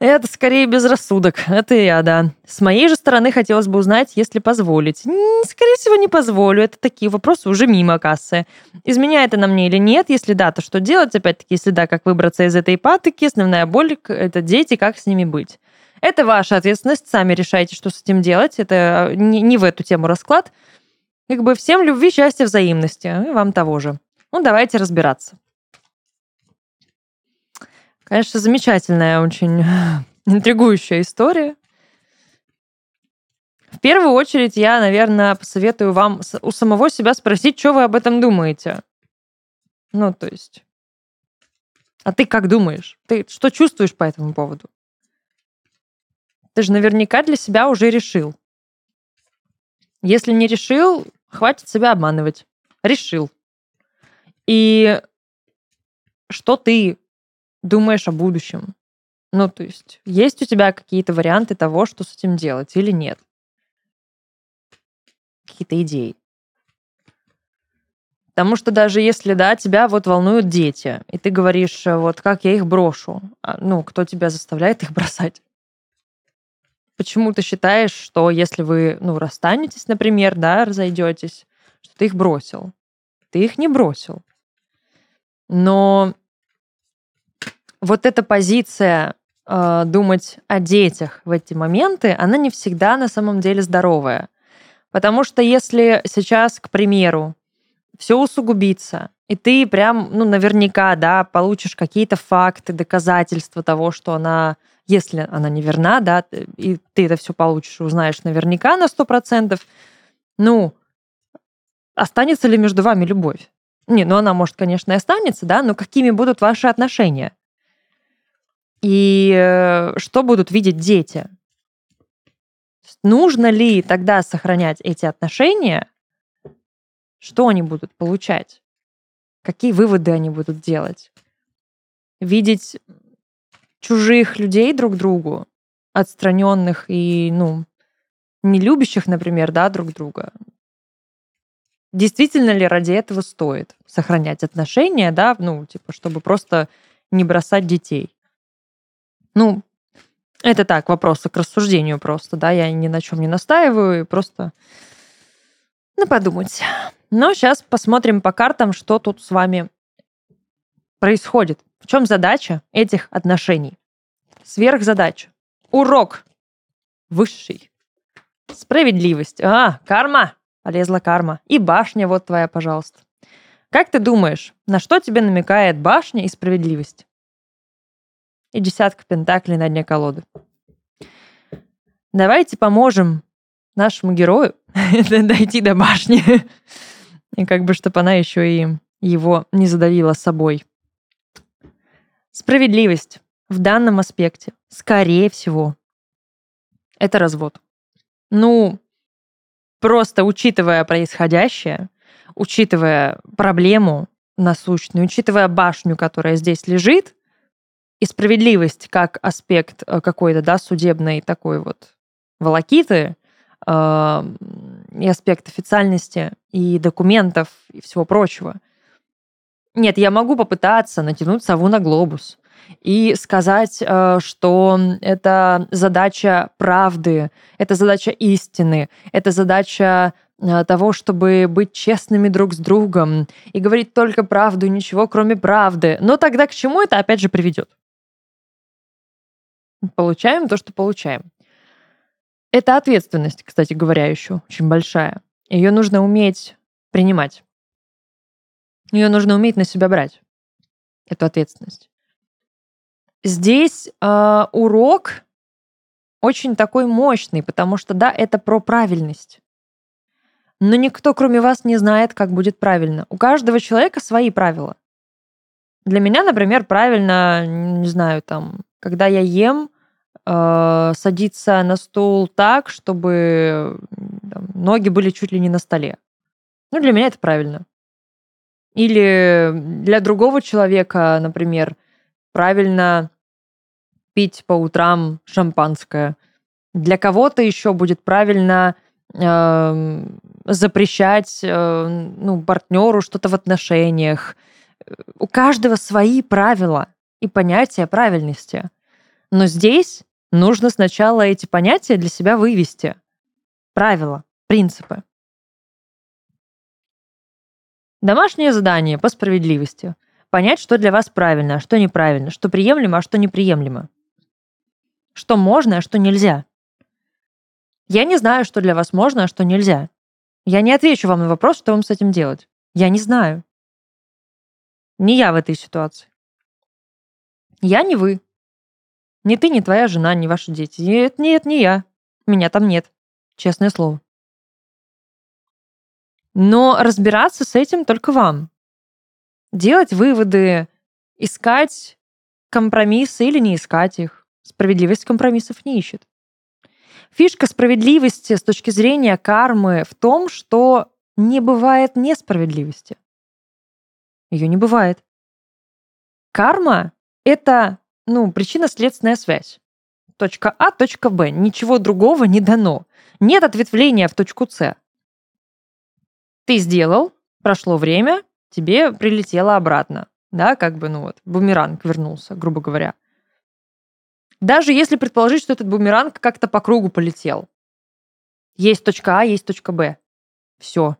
Это скорее безрассудок. Это я, да. С моей же стороны хотелось бы узнать, если позволить. Скорее всего, не позволю. Это такие вопросы уже мимо кассы. Изменяет она мне или нет? Если да, то что делать? Опять-таки, если да, как выбраться из этой патоки? Основная боль — это дети, как с ними быть? Это ваша ответственность. Сами решайте, что с этим делать. Это не, не в эту тему расклад. Как бы всем любви, счастья, взаимности. И вам того же. Ну, давайте разбираться. Конечно, замечательная, очень [LAUGHS] интригующая история. В первую очередь я, наверное, посоветую вам у самого себя спросить, что вы об этом думаете. Ну, то есть... А ты как думаешь? Ты что чувствуешь по этому поводу? Ты же наверняка для себя уже решил. Если не решил, хватит себя обманывать. Решил. И что ты думаешь о будущем? Ну, то есть, есть у тебя какие-то варианты того, что с этим делать или нет? Какие-то идеи. Потому что даже если, да, тебя вот волнуют дети, и ты говоришь, вот как я их брошу, а, ну, кто тебя заставляет их [LAUGHS] бросать? Почему ты считаешь, что если вы, ну, расстанетесь, например, да, разойдетесь, что ты их бросил? Ты их не бросил. Но вот эта позиция э, думать о детях в эти моменты, она не всегда на самом деле здоровая. Потому что если сейчас, к примеру, все усугубится, и ты прям, ну, наверняка, да, получишь какие-то факты, доказательства того, что она, если она неверна, да, и ты это все получишь, узнаешь наверняка на 100%, ну, останется ли между вами любовь? Не, ну она, может, конечно, и останется, да, но какими будут ваши отношения? И э, что будут видеть дети? Нужно ли тогда сохранять эти отношения? Что они будут получать? Какие выводы они будут делать? Видеть чужих людей друг другу, отстраненных и, ну, не любящих, например, да, друг друга. Действительно ли ради этого стоит сохранять отношения, да, ну, типа, чтобы просто не бросать детей? Ну, это так, вопросы к рассуждению просто, да, я ни на чем не настаиваю, просто на подумать. Но сейчас посмотрим по картам, что тут с вами происходит. В чем задача этих отношений? Сверхзадача. Урок. Высший. Справедливость. А, карма. Полезла карма. И башня вот твоя, пожалуйста. Как ты думаешь, на что тебе намекает башня и справедливость? И десятка пентаклей на дне колоды. Давайте поможем нашему герою [LAUGHS] дойти до башни. И как бы, чтобы она еще и его не задавила собой. Справедливость в данном аспекте, скорее всего, это развод. Ну, Просто учитывая происходящее, учитывая проблему насущную, учитывая башню, которая здесь лежит, и справедливость как аспект э, какой-то, да, судебной такой вот волокиты, э, и аспект официальности, и документов, и всего прочего. Нет, я могу попытаться натянуть сову на глобус, и сказать, э, что это задача правды, это задача истины, это задача того, чтобы быть честными друг с другом и говорить только правду, ничего кроме правды. Но тогда к чему это опять же приведет? Получаем то, что получаем. Это ответственность, кстати говоря, еще очень большая. Ее нужно уметь принимать. Ее нужно уметь на себя брать, эту ответственность. Здесь э, урок очень такой мощный, потому что, да, это про правильность. Но никто, кроме вас, не знает, как будет правильно. У каждого человека свои правила. Для меня, например, правильно, не знаю, там, когда я ем, э, садиться на стул так, чтобы там, ноги были чуть ли не на столе. Ну, для меня это правильно. Или для другого человека, например, правильно пить по утрам шампанское. Для кого-то еще будет правильно э, запрещать э, ну, партнеру что-то в отношениях. У каждого свои правила и понятия правильности. Но здесь нужно сначала эти понятия для себя вывести. Правила, принципы. Домашнее задание по справедливости. Понять, что для вас правильно, а что неправильно, что приемлемо, а что неприемлемо. Что можно, а что нельзя. Я не знаю, что для вас можно, а что нельзя. Я не отвечу вам на вопрос, что вам с этим делать. Я не знаю. Не я в этой ситуации. Я не вы. Не ты, не твоя жена, не ваши дети. Нет, нет, не я. Меня там нет. Честное слово. Но разбираться с этим только вам. Делать выводы, искать компромиссы или не искать их. Справедливость компромиссов не ищет. Фишка справедливости с точки зрения кармы в том, что не бывает несправедливости. Ее не бывает. Карма — это ну, причинно-следственная связь. Точка А, точка Б. Ничего другого не дано. Нет ответвления в точку С. Ты сделал, прошло время, тебе прилетело обратно. Да, как бы, ну вот, бумеранг вернулся, грубо говоря. Даже если предположить, что этот бумеранг как-то по кругу полетел. Есть точка А, есть точка Б. Все.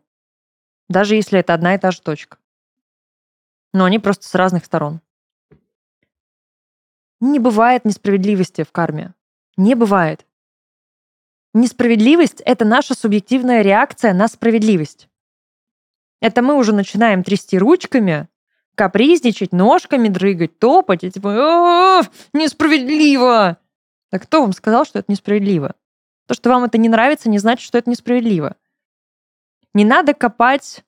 Даже если это одна и та же точка. Но они просто с разных сторон. Не бывает несправедливости в карме. Не бывает. Несправедливость — это наша субъективная реакция на справедливость. Это мы уже начинаем трясти ручками, капризничать, ножками дрыгать, топать, и типа «несправедливо!» А кто вам сказал, что это несправедливо? То, что вам это не нравится, не значит, что это несправедливо. Не надо копать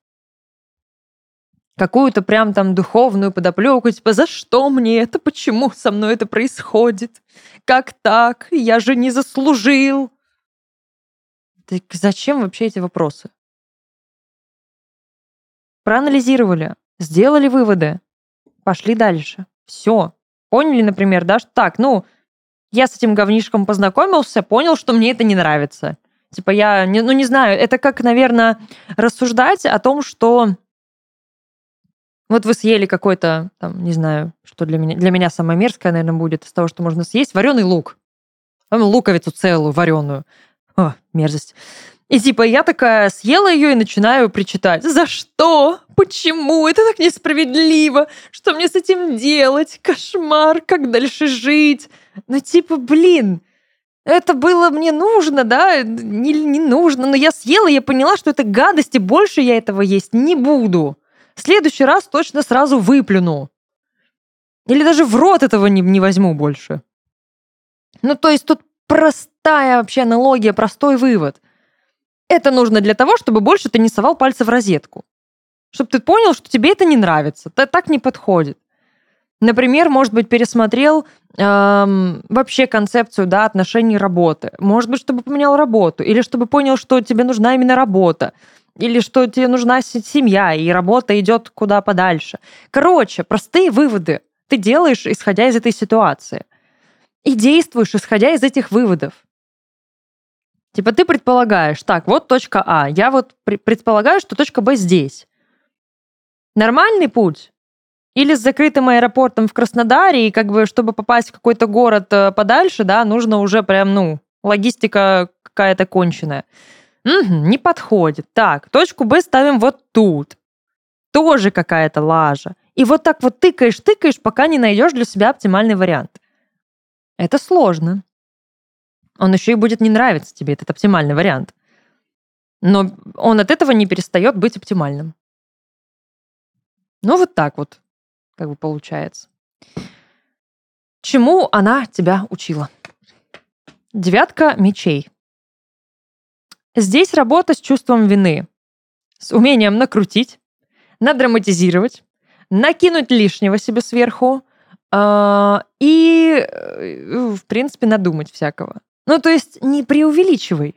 какую-то прям там духовную подоплеку, типа, за что мне это, почему со мной это происходит, как так, я же не заслужил. Так зачем вообще эти вопросы? Проанализировали, сделали выводы, пошли дальше. Все. Поняли, например, да, что так, ну, я с этим говнишком познакомился, понял, что мне это не нравится. Типа я, не, ну не знаю, это как, наверное, рассуждать о том, что вот вы съели какой-то, там, не знаю, что для меня, для меня самое мерзкое, наверное, будет из того, что можно съесть, вареный лук. Луковицу целую, вареную. О, мерзость. И типа я такая съела ее и начинаю причитать. За что? Почему? Это так несправедливо. Что мне с этим делать? Кошмар, как дальше жить? Ну типа, блин, это было мне нужно, да? Не, не нужно. Но я съела, я поняла, что это гадость, и больше я этого есть не буду. Следующий раз точно сразу выплюну. Или даже в рот этого не, не возьму больше. Ну, то есть тут простая вообще аналогия, простой вывод. Это нужно для того, чтобы больше ты не совал пальцы в розетку. Чтобы ты понял, что тебе это не нравится. Это так не подходит. Например, может быть, пересмотрел эм, вообще концепцию да, отношений работы. Может быть, чтобы поменял работу. Или чтобы понял, что тебе нужна именно работа или что тебе нужна семья, и работа идет куда подальше. Короче, простые выводы ты делаешь, исходя из этой ситуации. И действуешь, исходя из этих выводов. Типа ты предполагаешь, так, вот точка А, я вот предполагаю, что точка Б здесь. Нормальный путь? Или с закрытым аэропортом в Краснодаре, и как бы, чтобы попасть в какой-то город э, подальше, да, нужно уже прям, ну, логистика какая-то конченая. Угу, не подходит. Так, точку Б ставим вот тут. Тоже какая-то лажа. И вот так вот тыкаешь, тыкаешь, пока не найдешь для себя оптимальный вариант. Это сложно. Он еще и будет не нравиться тебе, этот оптимальный вариант. Но он от этого не перестает быть оптимальным. Ну, вот так вот, как бы получается. Чему она тебя учила? Девятка мечей. Здесь работа с чувством вины, с умением накрутить, надраматизировать, накинуть лишнего себе сверху э, и, в принципе, надумать всякого. Ну, то есть не преувеличивай.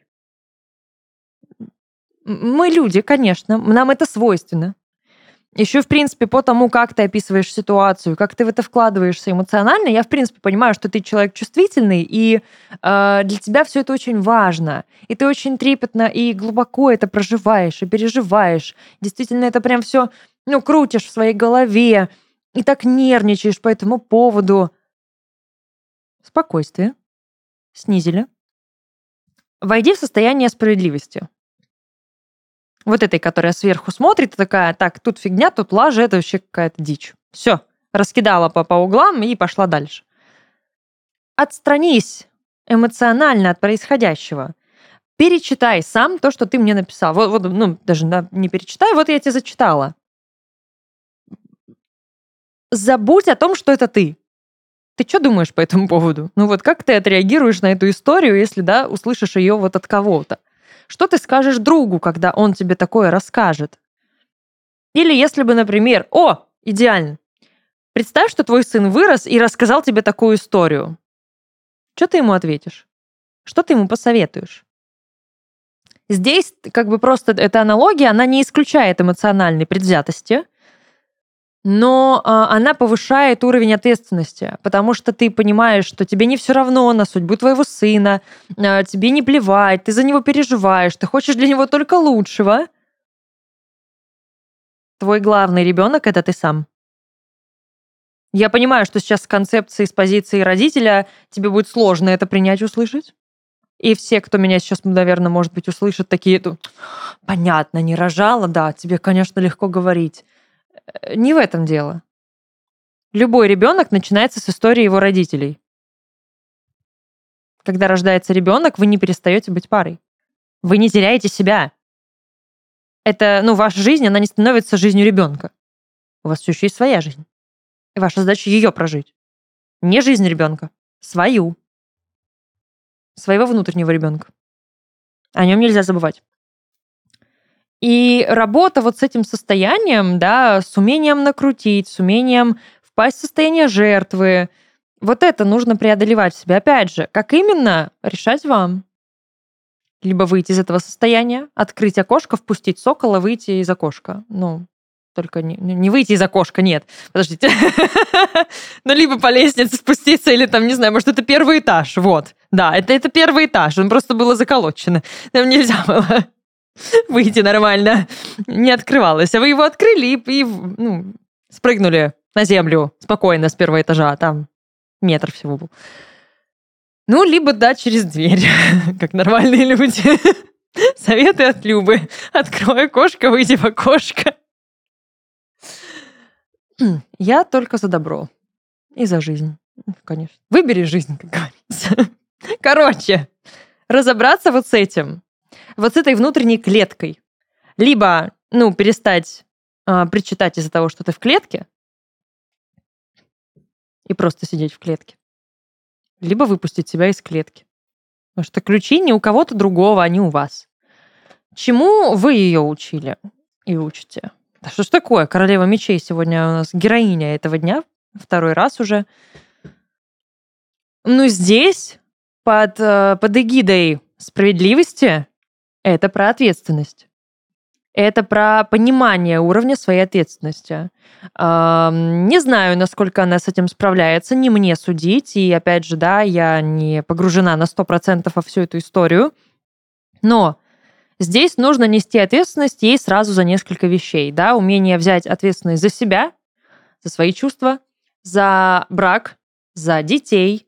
Мы люди, конечно, нам это свойственно. Еще, в принципе, по тому, как ты описываешь ситуацию, как ты в это вкладываешься эмоционально, я, в принципе, понимаю, что ты человек чувствительный, и э, для тебя все это очень важно. И ты очень трепетно и глубоко это проживаешь и переживаешь. Действительно, это прям все, ну, крутишь в своей голове и так нервничаешь по этому поводу. Спокойствие. Снизили. Войди в состояние справедливости вот этой, которая сверху смотрит, такая, так, тут фигня, тут лажа, это вообще какая-то дичь. Все, раскидала по, по углам и пошла дальше. Отстранись эмоционально от происходящего. Перечитай сам то, что ты мне написал. Вот, вот ну, даже да, не перечитай, вот я тебе зачитала. Забудь о том, что это ты. Ты что думаешь по этому поводу? Ну вот как ты отреагируешь на эту историю, если, да, услышишь ее вот от кого-то? Что ты скажешь другу, когда он тебе такое расскажет? Или если бы, например, о, идеально, представь, что твой сын вырос и рассказал тебе такую историю. Что ты ему ответишь? Что ты ему посоветуешь? Здесь как бы просто эта аналогия, она не исключает эмоциональной предвзятости, но а, она повышает уровень ответственности, потому что ты понимаешь, что тебе не все равно на судьбу твоего сына, а, тебе не плевать, ты за него переживаешь, ты хочешь для него только лучшего. Твой главный ребенок это ты сам. Я понимаю, что сейчас с концепцией, с позиции родителя тебе будет сложно это принять, услышать. И все, кто меня сейчас, наверное, может быть, услышат, такие, понятно, не рожала, да, тебе, конечно, легко говорить. Э, не в этом дело. Любой ребенок начинается с истории его родителей. Когда рождается ребенок, вы не перестаете быть парой. Вы не теряете себя. Это, ну, ваша жизнь, она не становится жизнью ребенка. У вас все еще есть своя жизнь. И ваша задача ее прожить. Не жизнь ребенка, свою. Своего внутреннего ребенка. О нем нельзя забывать. И работа вот с этим состоянием, да, с умением накрутить, с умением впасть в состояние жертвы, вот это нужно преодолевать в себе. Опять же, как именно, решать вам. Либо выйти из этого состояния, открыть окошко, впустить сокола, выйти из окошка. Ну, только не, не выйти из окошка, нет. Подождите. [LAUGHS] ну, либо по лестнице спуститься, или там, не знаю, может, это первый этаж. Вот. Да, это, это первый этаж. Он просто было заколочено. Там нельзя было [LAUGHS] выйти нормально. Не открывалось. А вы его открыли и, ну, спрыгнули на землю спокойно с первого этажа. Там метр всего был. Ну, либо да, через дверь, [LAUGHS] как нормальные люди. [LAUGHS] Советы от Любы. Открой окошко, выйди в окошко. [CLEARS THROAT] Я только за добро. И за жизнь, конечно. Выбери жизнь, как говорится. Короче, разобраться вот с этим вот с этой внутренней клеткой. Либо, ну, перестать э, причитать из-за того, что ты в клетке, и просто сидеть в клетке. Либо выпустить себя из клетки. Потому что ключи не у кого-то другого, они у вас. Чему вы ее учили и учите? Да что ж такое? Королева мечей сегодня у нас героиня этого дня. Второй раз уже. Ну, здесь, под, э, под эгидой справедливости, это про ответственность. Это про понимание уровня своей ответственности. Не знаю, насколько она с этим справляется, не мне судить. И опять же, да, я не погружена на 100% во всю эту историю. Но здесь нужно нести ответственность ей сразу за несколько вещей. Да? Умение взять ответственность за себя, за свои чувства, за брак, за детей,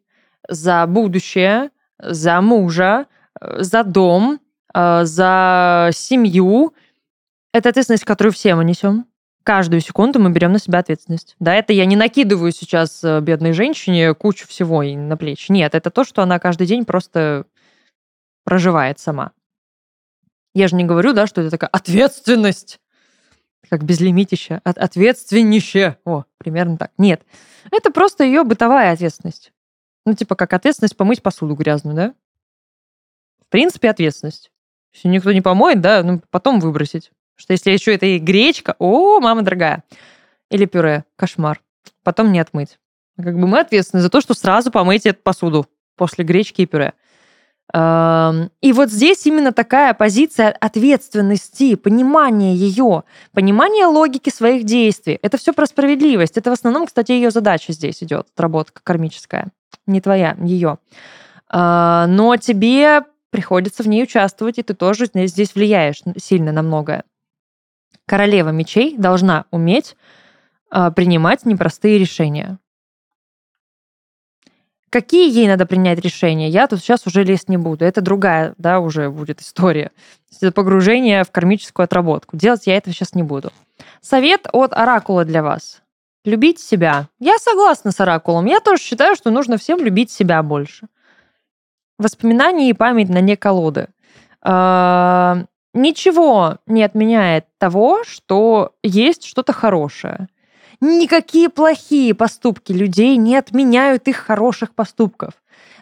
за будущее, за мужа, э, за дом, за семью. Это ответственность, которую все мы несем. Каждую секунду мы берем на себя ответственность. Да, это я не накидываю сейчас э, бедной женщине кучу всего на плечи. Нет, это то, что она каждый день просто проживает сама. Я же не говорю, да, что это такая ответственность, как безлимитище, от, ответственнище. О, примерно так. Нет, это просто ее бытовая ответственность. Ну, типа, как ответственность помыть посуду грязную, да? В принципе, ответственность. Если никто не помоет, да, ну, потом выбросить. Что если еще это и гречка, о, мама дорогая. Или пюре, кошмар. Потом не отмыть. Как бы мы ответственны за то, что сразу помыть эту посуду после гречки и пюре. И вот здесь именно такая позиция ответственности, понимание ее, понимание логики своих действий. Это все про справедливость. Это в основном, кстати, ее задача здесь идет, отработка кармическая. Не твоя, ее. А, но тебе приходится в ней участвовать, и ты тоже здесь влияешь сильно на многое. Королева мечей должна уметь а, принимать непростые решения. Какие ей надо принять решения, я тут сейчас уже лезть не буду. Это другая, да, уже будет история. Это погружение в кармическую отработку. Делать я этого сейчас не буду. Совет от Оракула для вас. Любить себя. Я согласна с Оракулом. Я тоже считаю, что нужно всем любить себя больше. Воспоминания и память на дне колоды. А, ничего не отменяет того, что есть что-то хорошее. Никакие плохие поступки людей не отменяют их хороших поступков.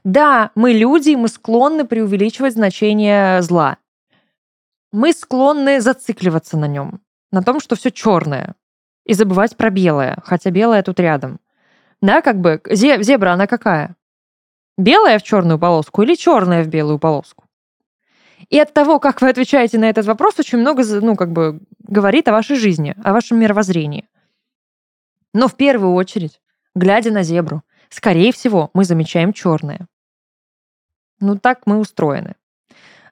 Да, мы люди, мы склонны преувеличивать значение зла. Мы склонны зацикливаться на нем, на том, что все черное, и забывать про белое, хотя белое тут рядом. Да, как бы зебра, она какая? Белая в черную полоску или черная в белую полоску? И от того, как вы отвечаете на этот вопрос, очень много, ну, как бы, говорит о вашей жизни, о вашем мировоззрении. Но в первую очередь, глядя на зебру, скорее всего, мы замечаем черное. Ну, так мы устроены.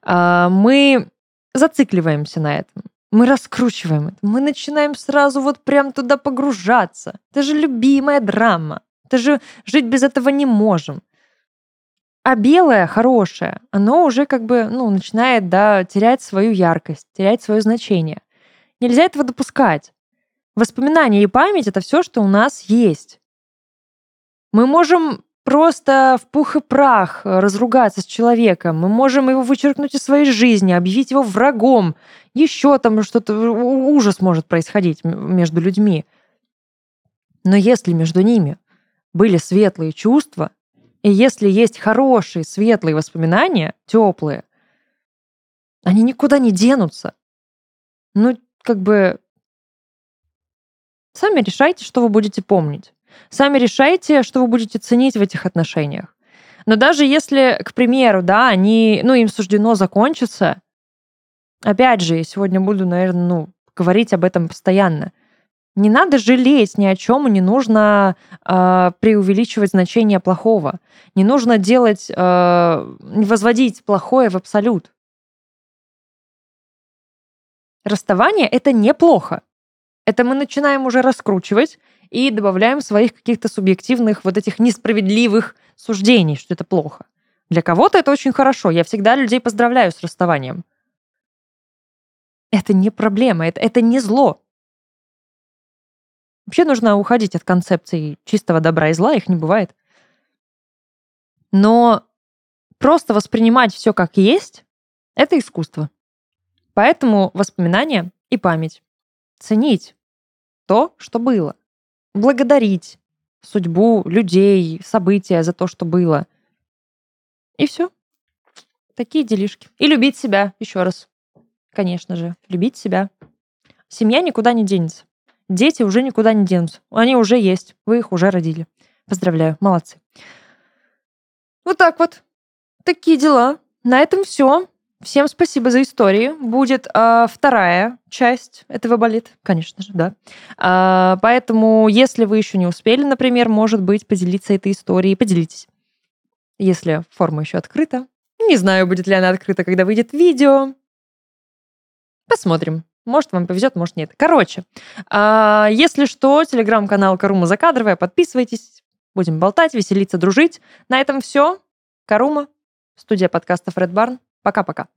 А, мы зацикливаемся на этом. Мы раскручиваем это. Мы начинаем сразу вот прям туда погружаться. Это же любимая драма. Это же жить без этого не можем. А белое, хорошее, оно уже как бы, ну, начинает, да, терять свою яркость, терять свое значение. Нельзя этого допускать. Воспоминания и память — это все, что у нас есть. Мы можем просто в пух и прах разругаться с человеком, мы можем его вычеркнуть из своей жизни, объявить его врагом, еще там что-то, ужас может происходить между людьми. Но если между ними были светлые чувства, и если есть хорошие, светлые воспоминания, теплые, они никуда не денутся. Ну, как бы Сами решайте, что вы будете помнить. Сами решайте, что вы будете ценить в этих отношениях. Но даже если, к примеру, да, они, ну, им суждено закончиться, опять же, я сегодня буду, наверное, ну, говорить об этом постоянно. Не надо жалеть ни о чем, не нужно э, преувеличивать значение плохого. Не нужно делать, э, возводить плохое в абсолют. Расставание это неплохо. Это мы начинаем уже раскручивать и добавляем своих каких-то субъективных вот этих несправедливых суждений, что это плохо. Для кого-то это очень хорошо. Я всегда людей поздравляю с расставанием. Это не проблема, это, это не зло. Вообще нужно уходить от концепции чистого добра и зла, их не бывает. Но просто воспринимать все как есть — это искусство. Поэтому воспоминания и память ценить то, что было, благодарить судьбу людей, события за то, что было. И все. Такие делишки. И любить себя, еще раз. Конечно же, любить себя. Семья никуда не денется. Дети уже никуда не денутся. Они уже есть. Вы их уже родили. Поздравляю, молодцы. Вот так вот. Такие дела. На этом все. Всем спасибо за истории. Будет э, вторая часть этого болит, конечно же, да. Э, поэтому, если вы еще не успели, например, может быть, поделиться этой историей, поделитесь. Если форма еще открыта. Не знаю, будет ли она открыта, когда выйдет видео. Посмотрим. Может, вам повезет, может, нет. Короче, э, если что, телеграм-канал Карума Закадровая, подписывайтесь. Будем болтать, веселиться, дружить. На этом все. Карума, студия подкастов Red Barn. Пока-пока.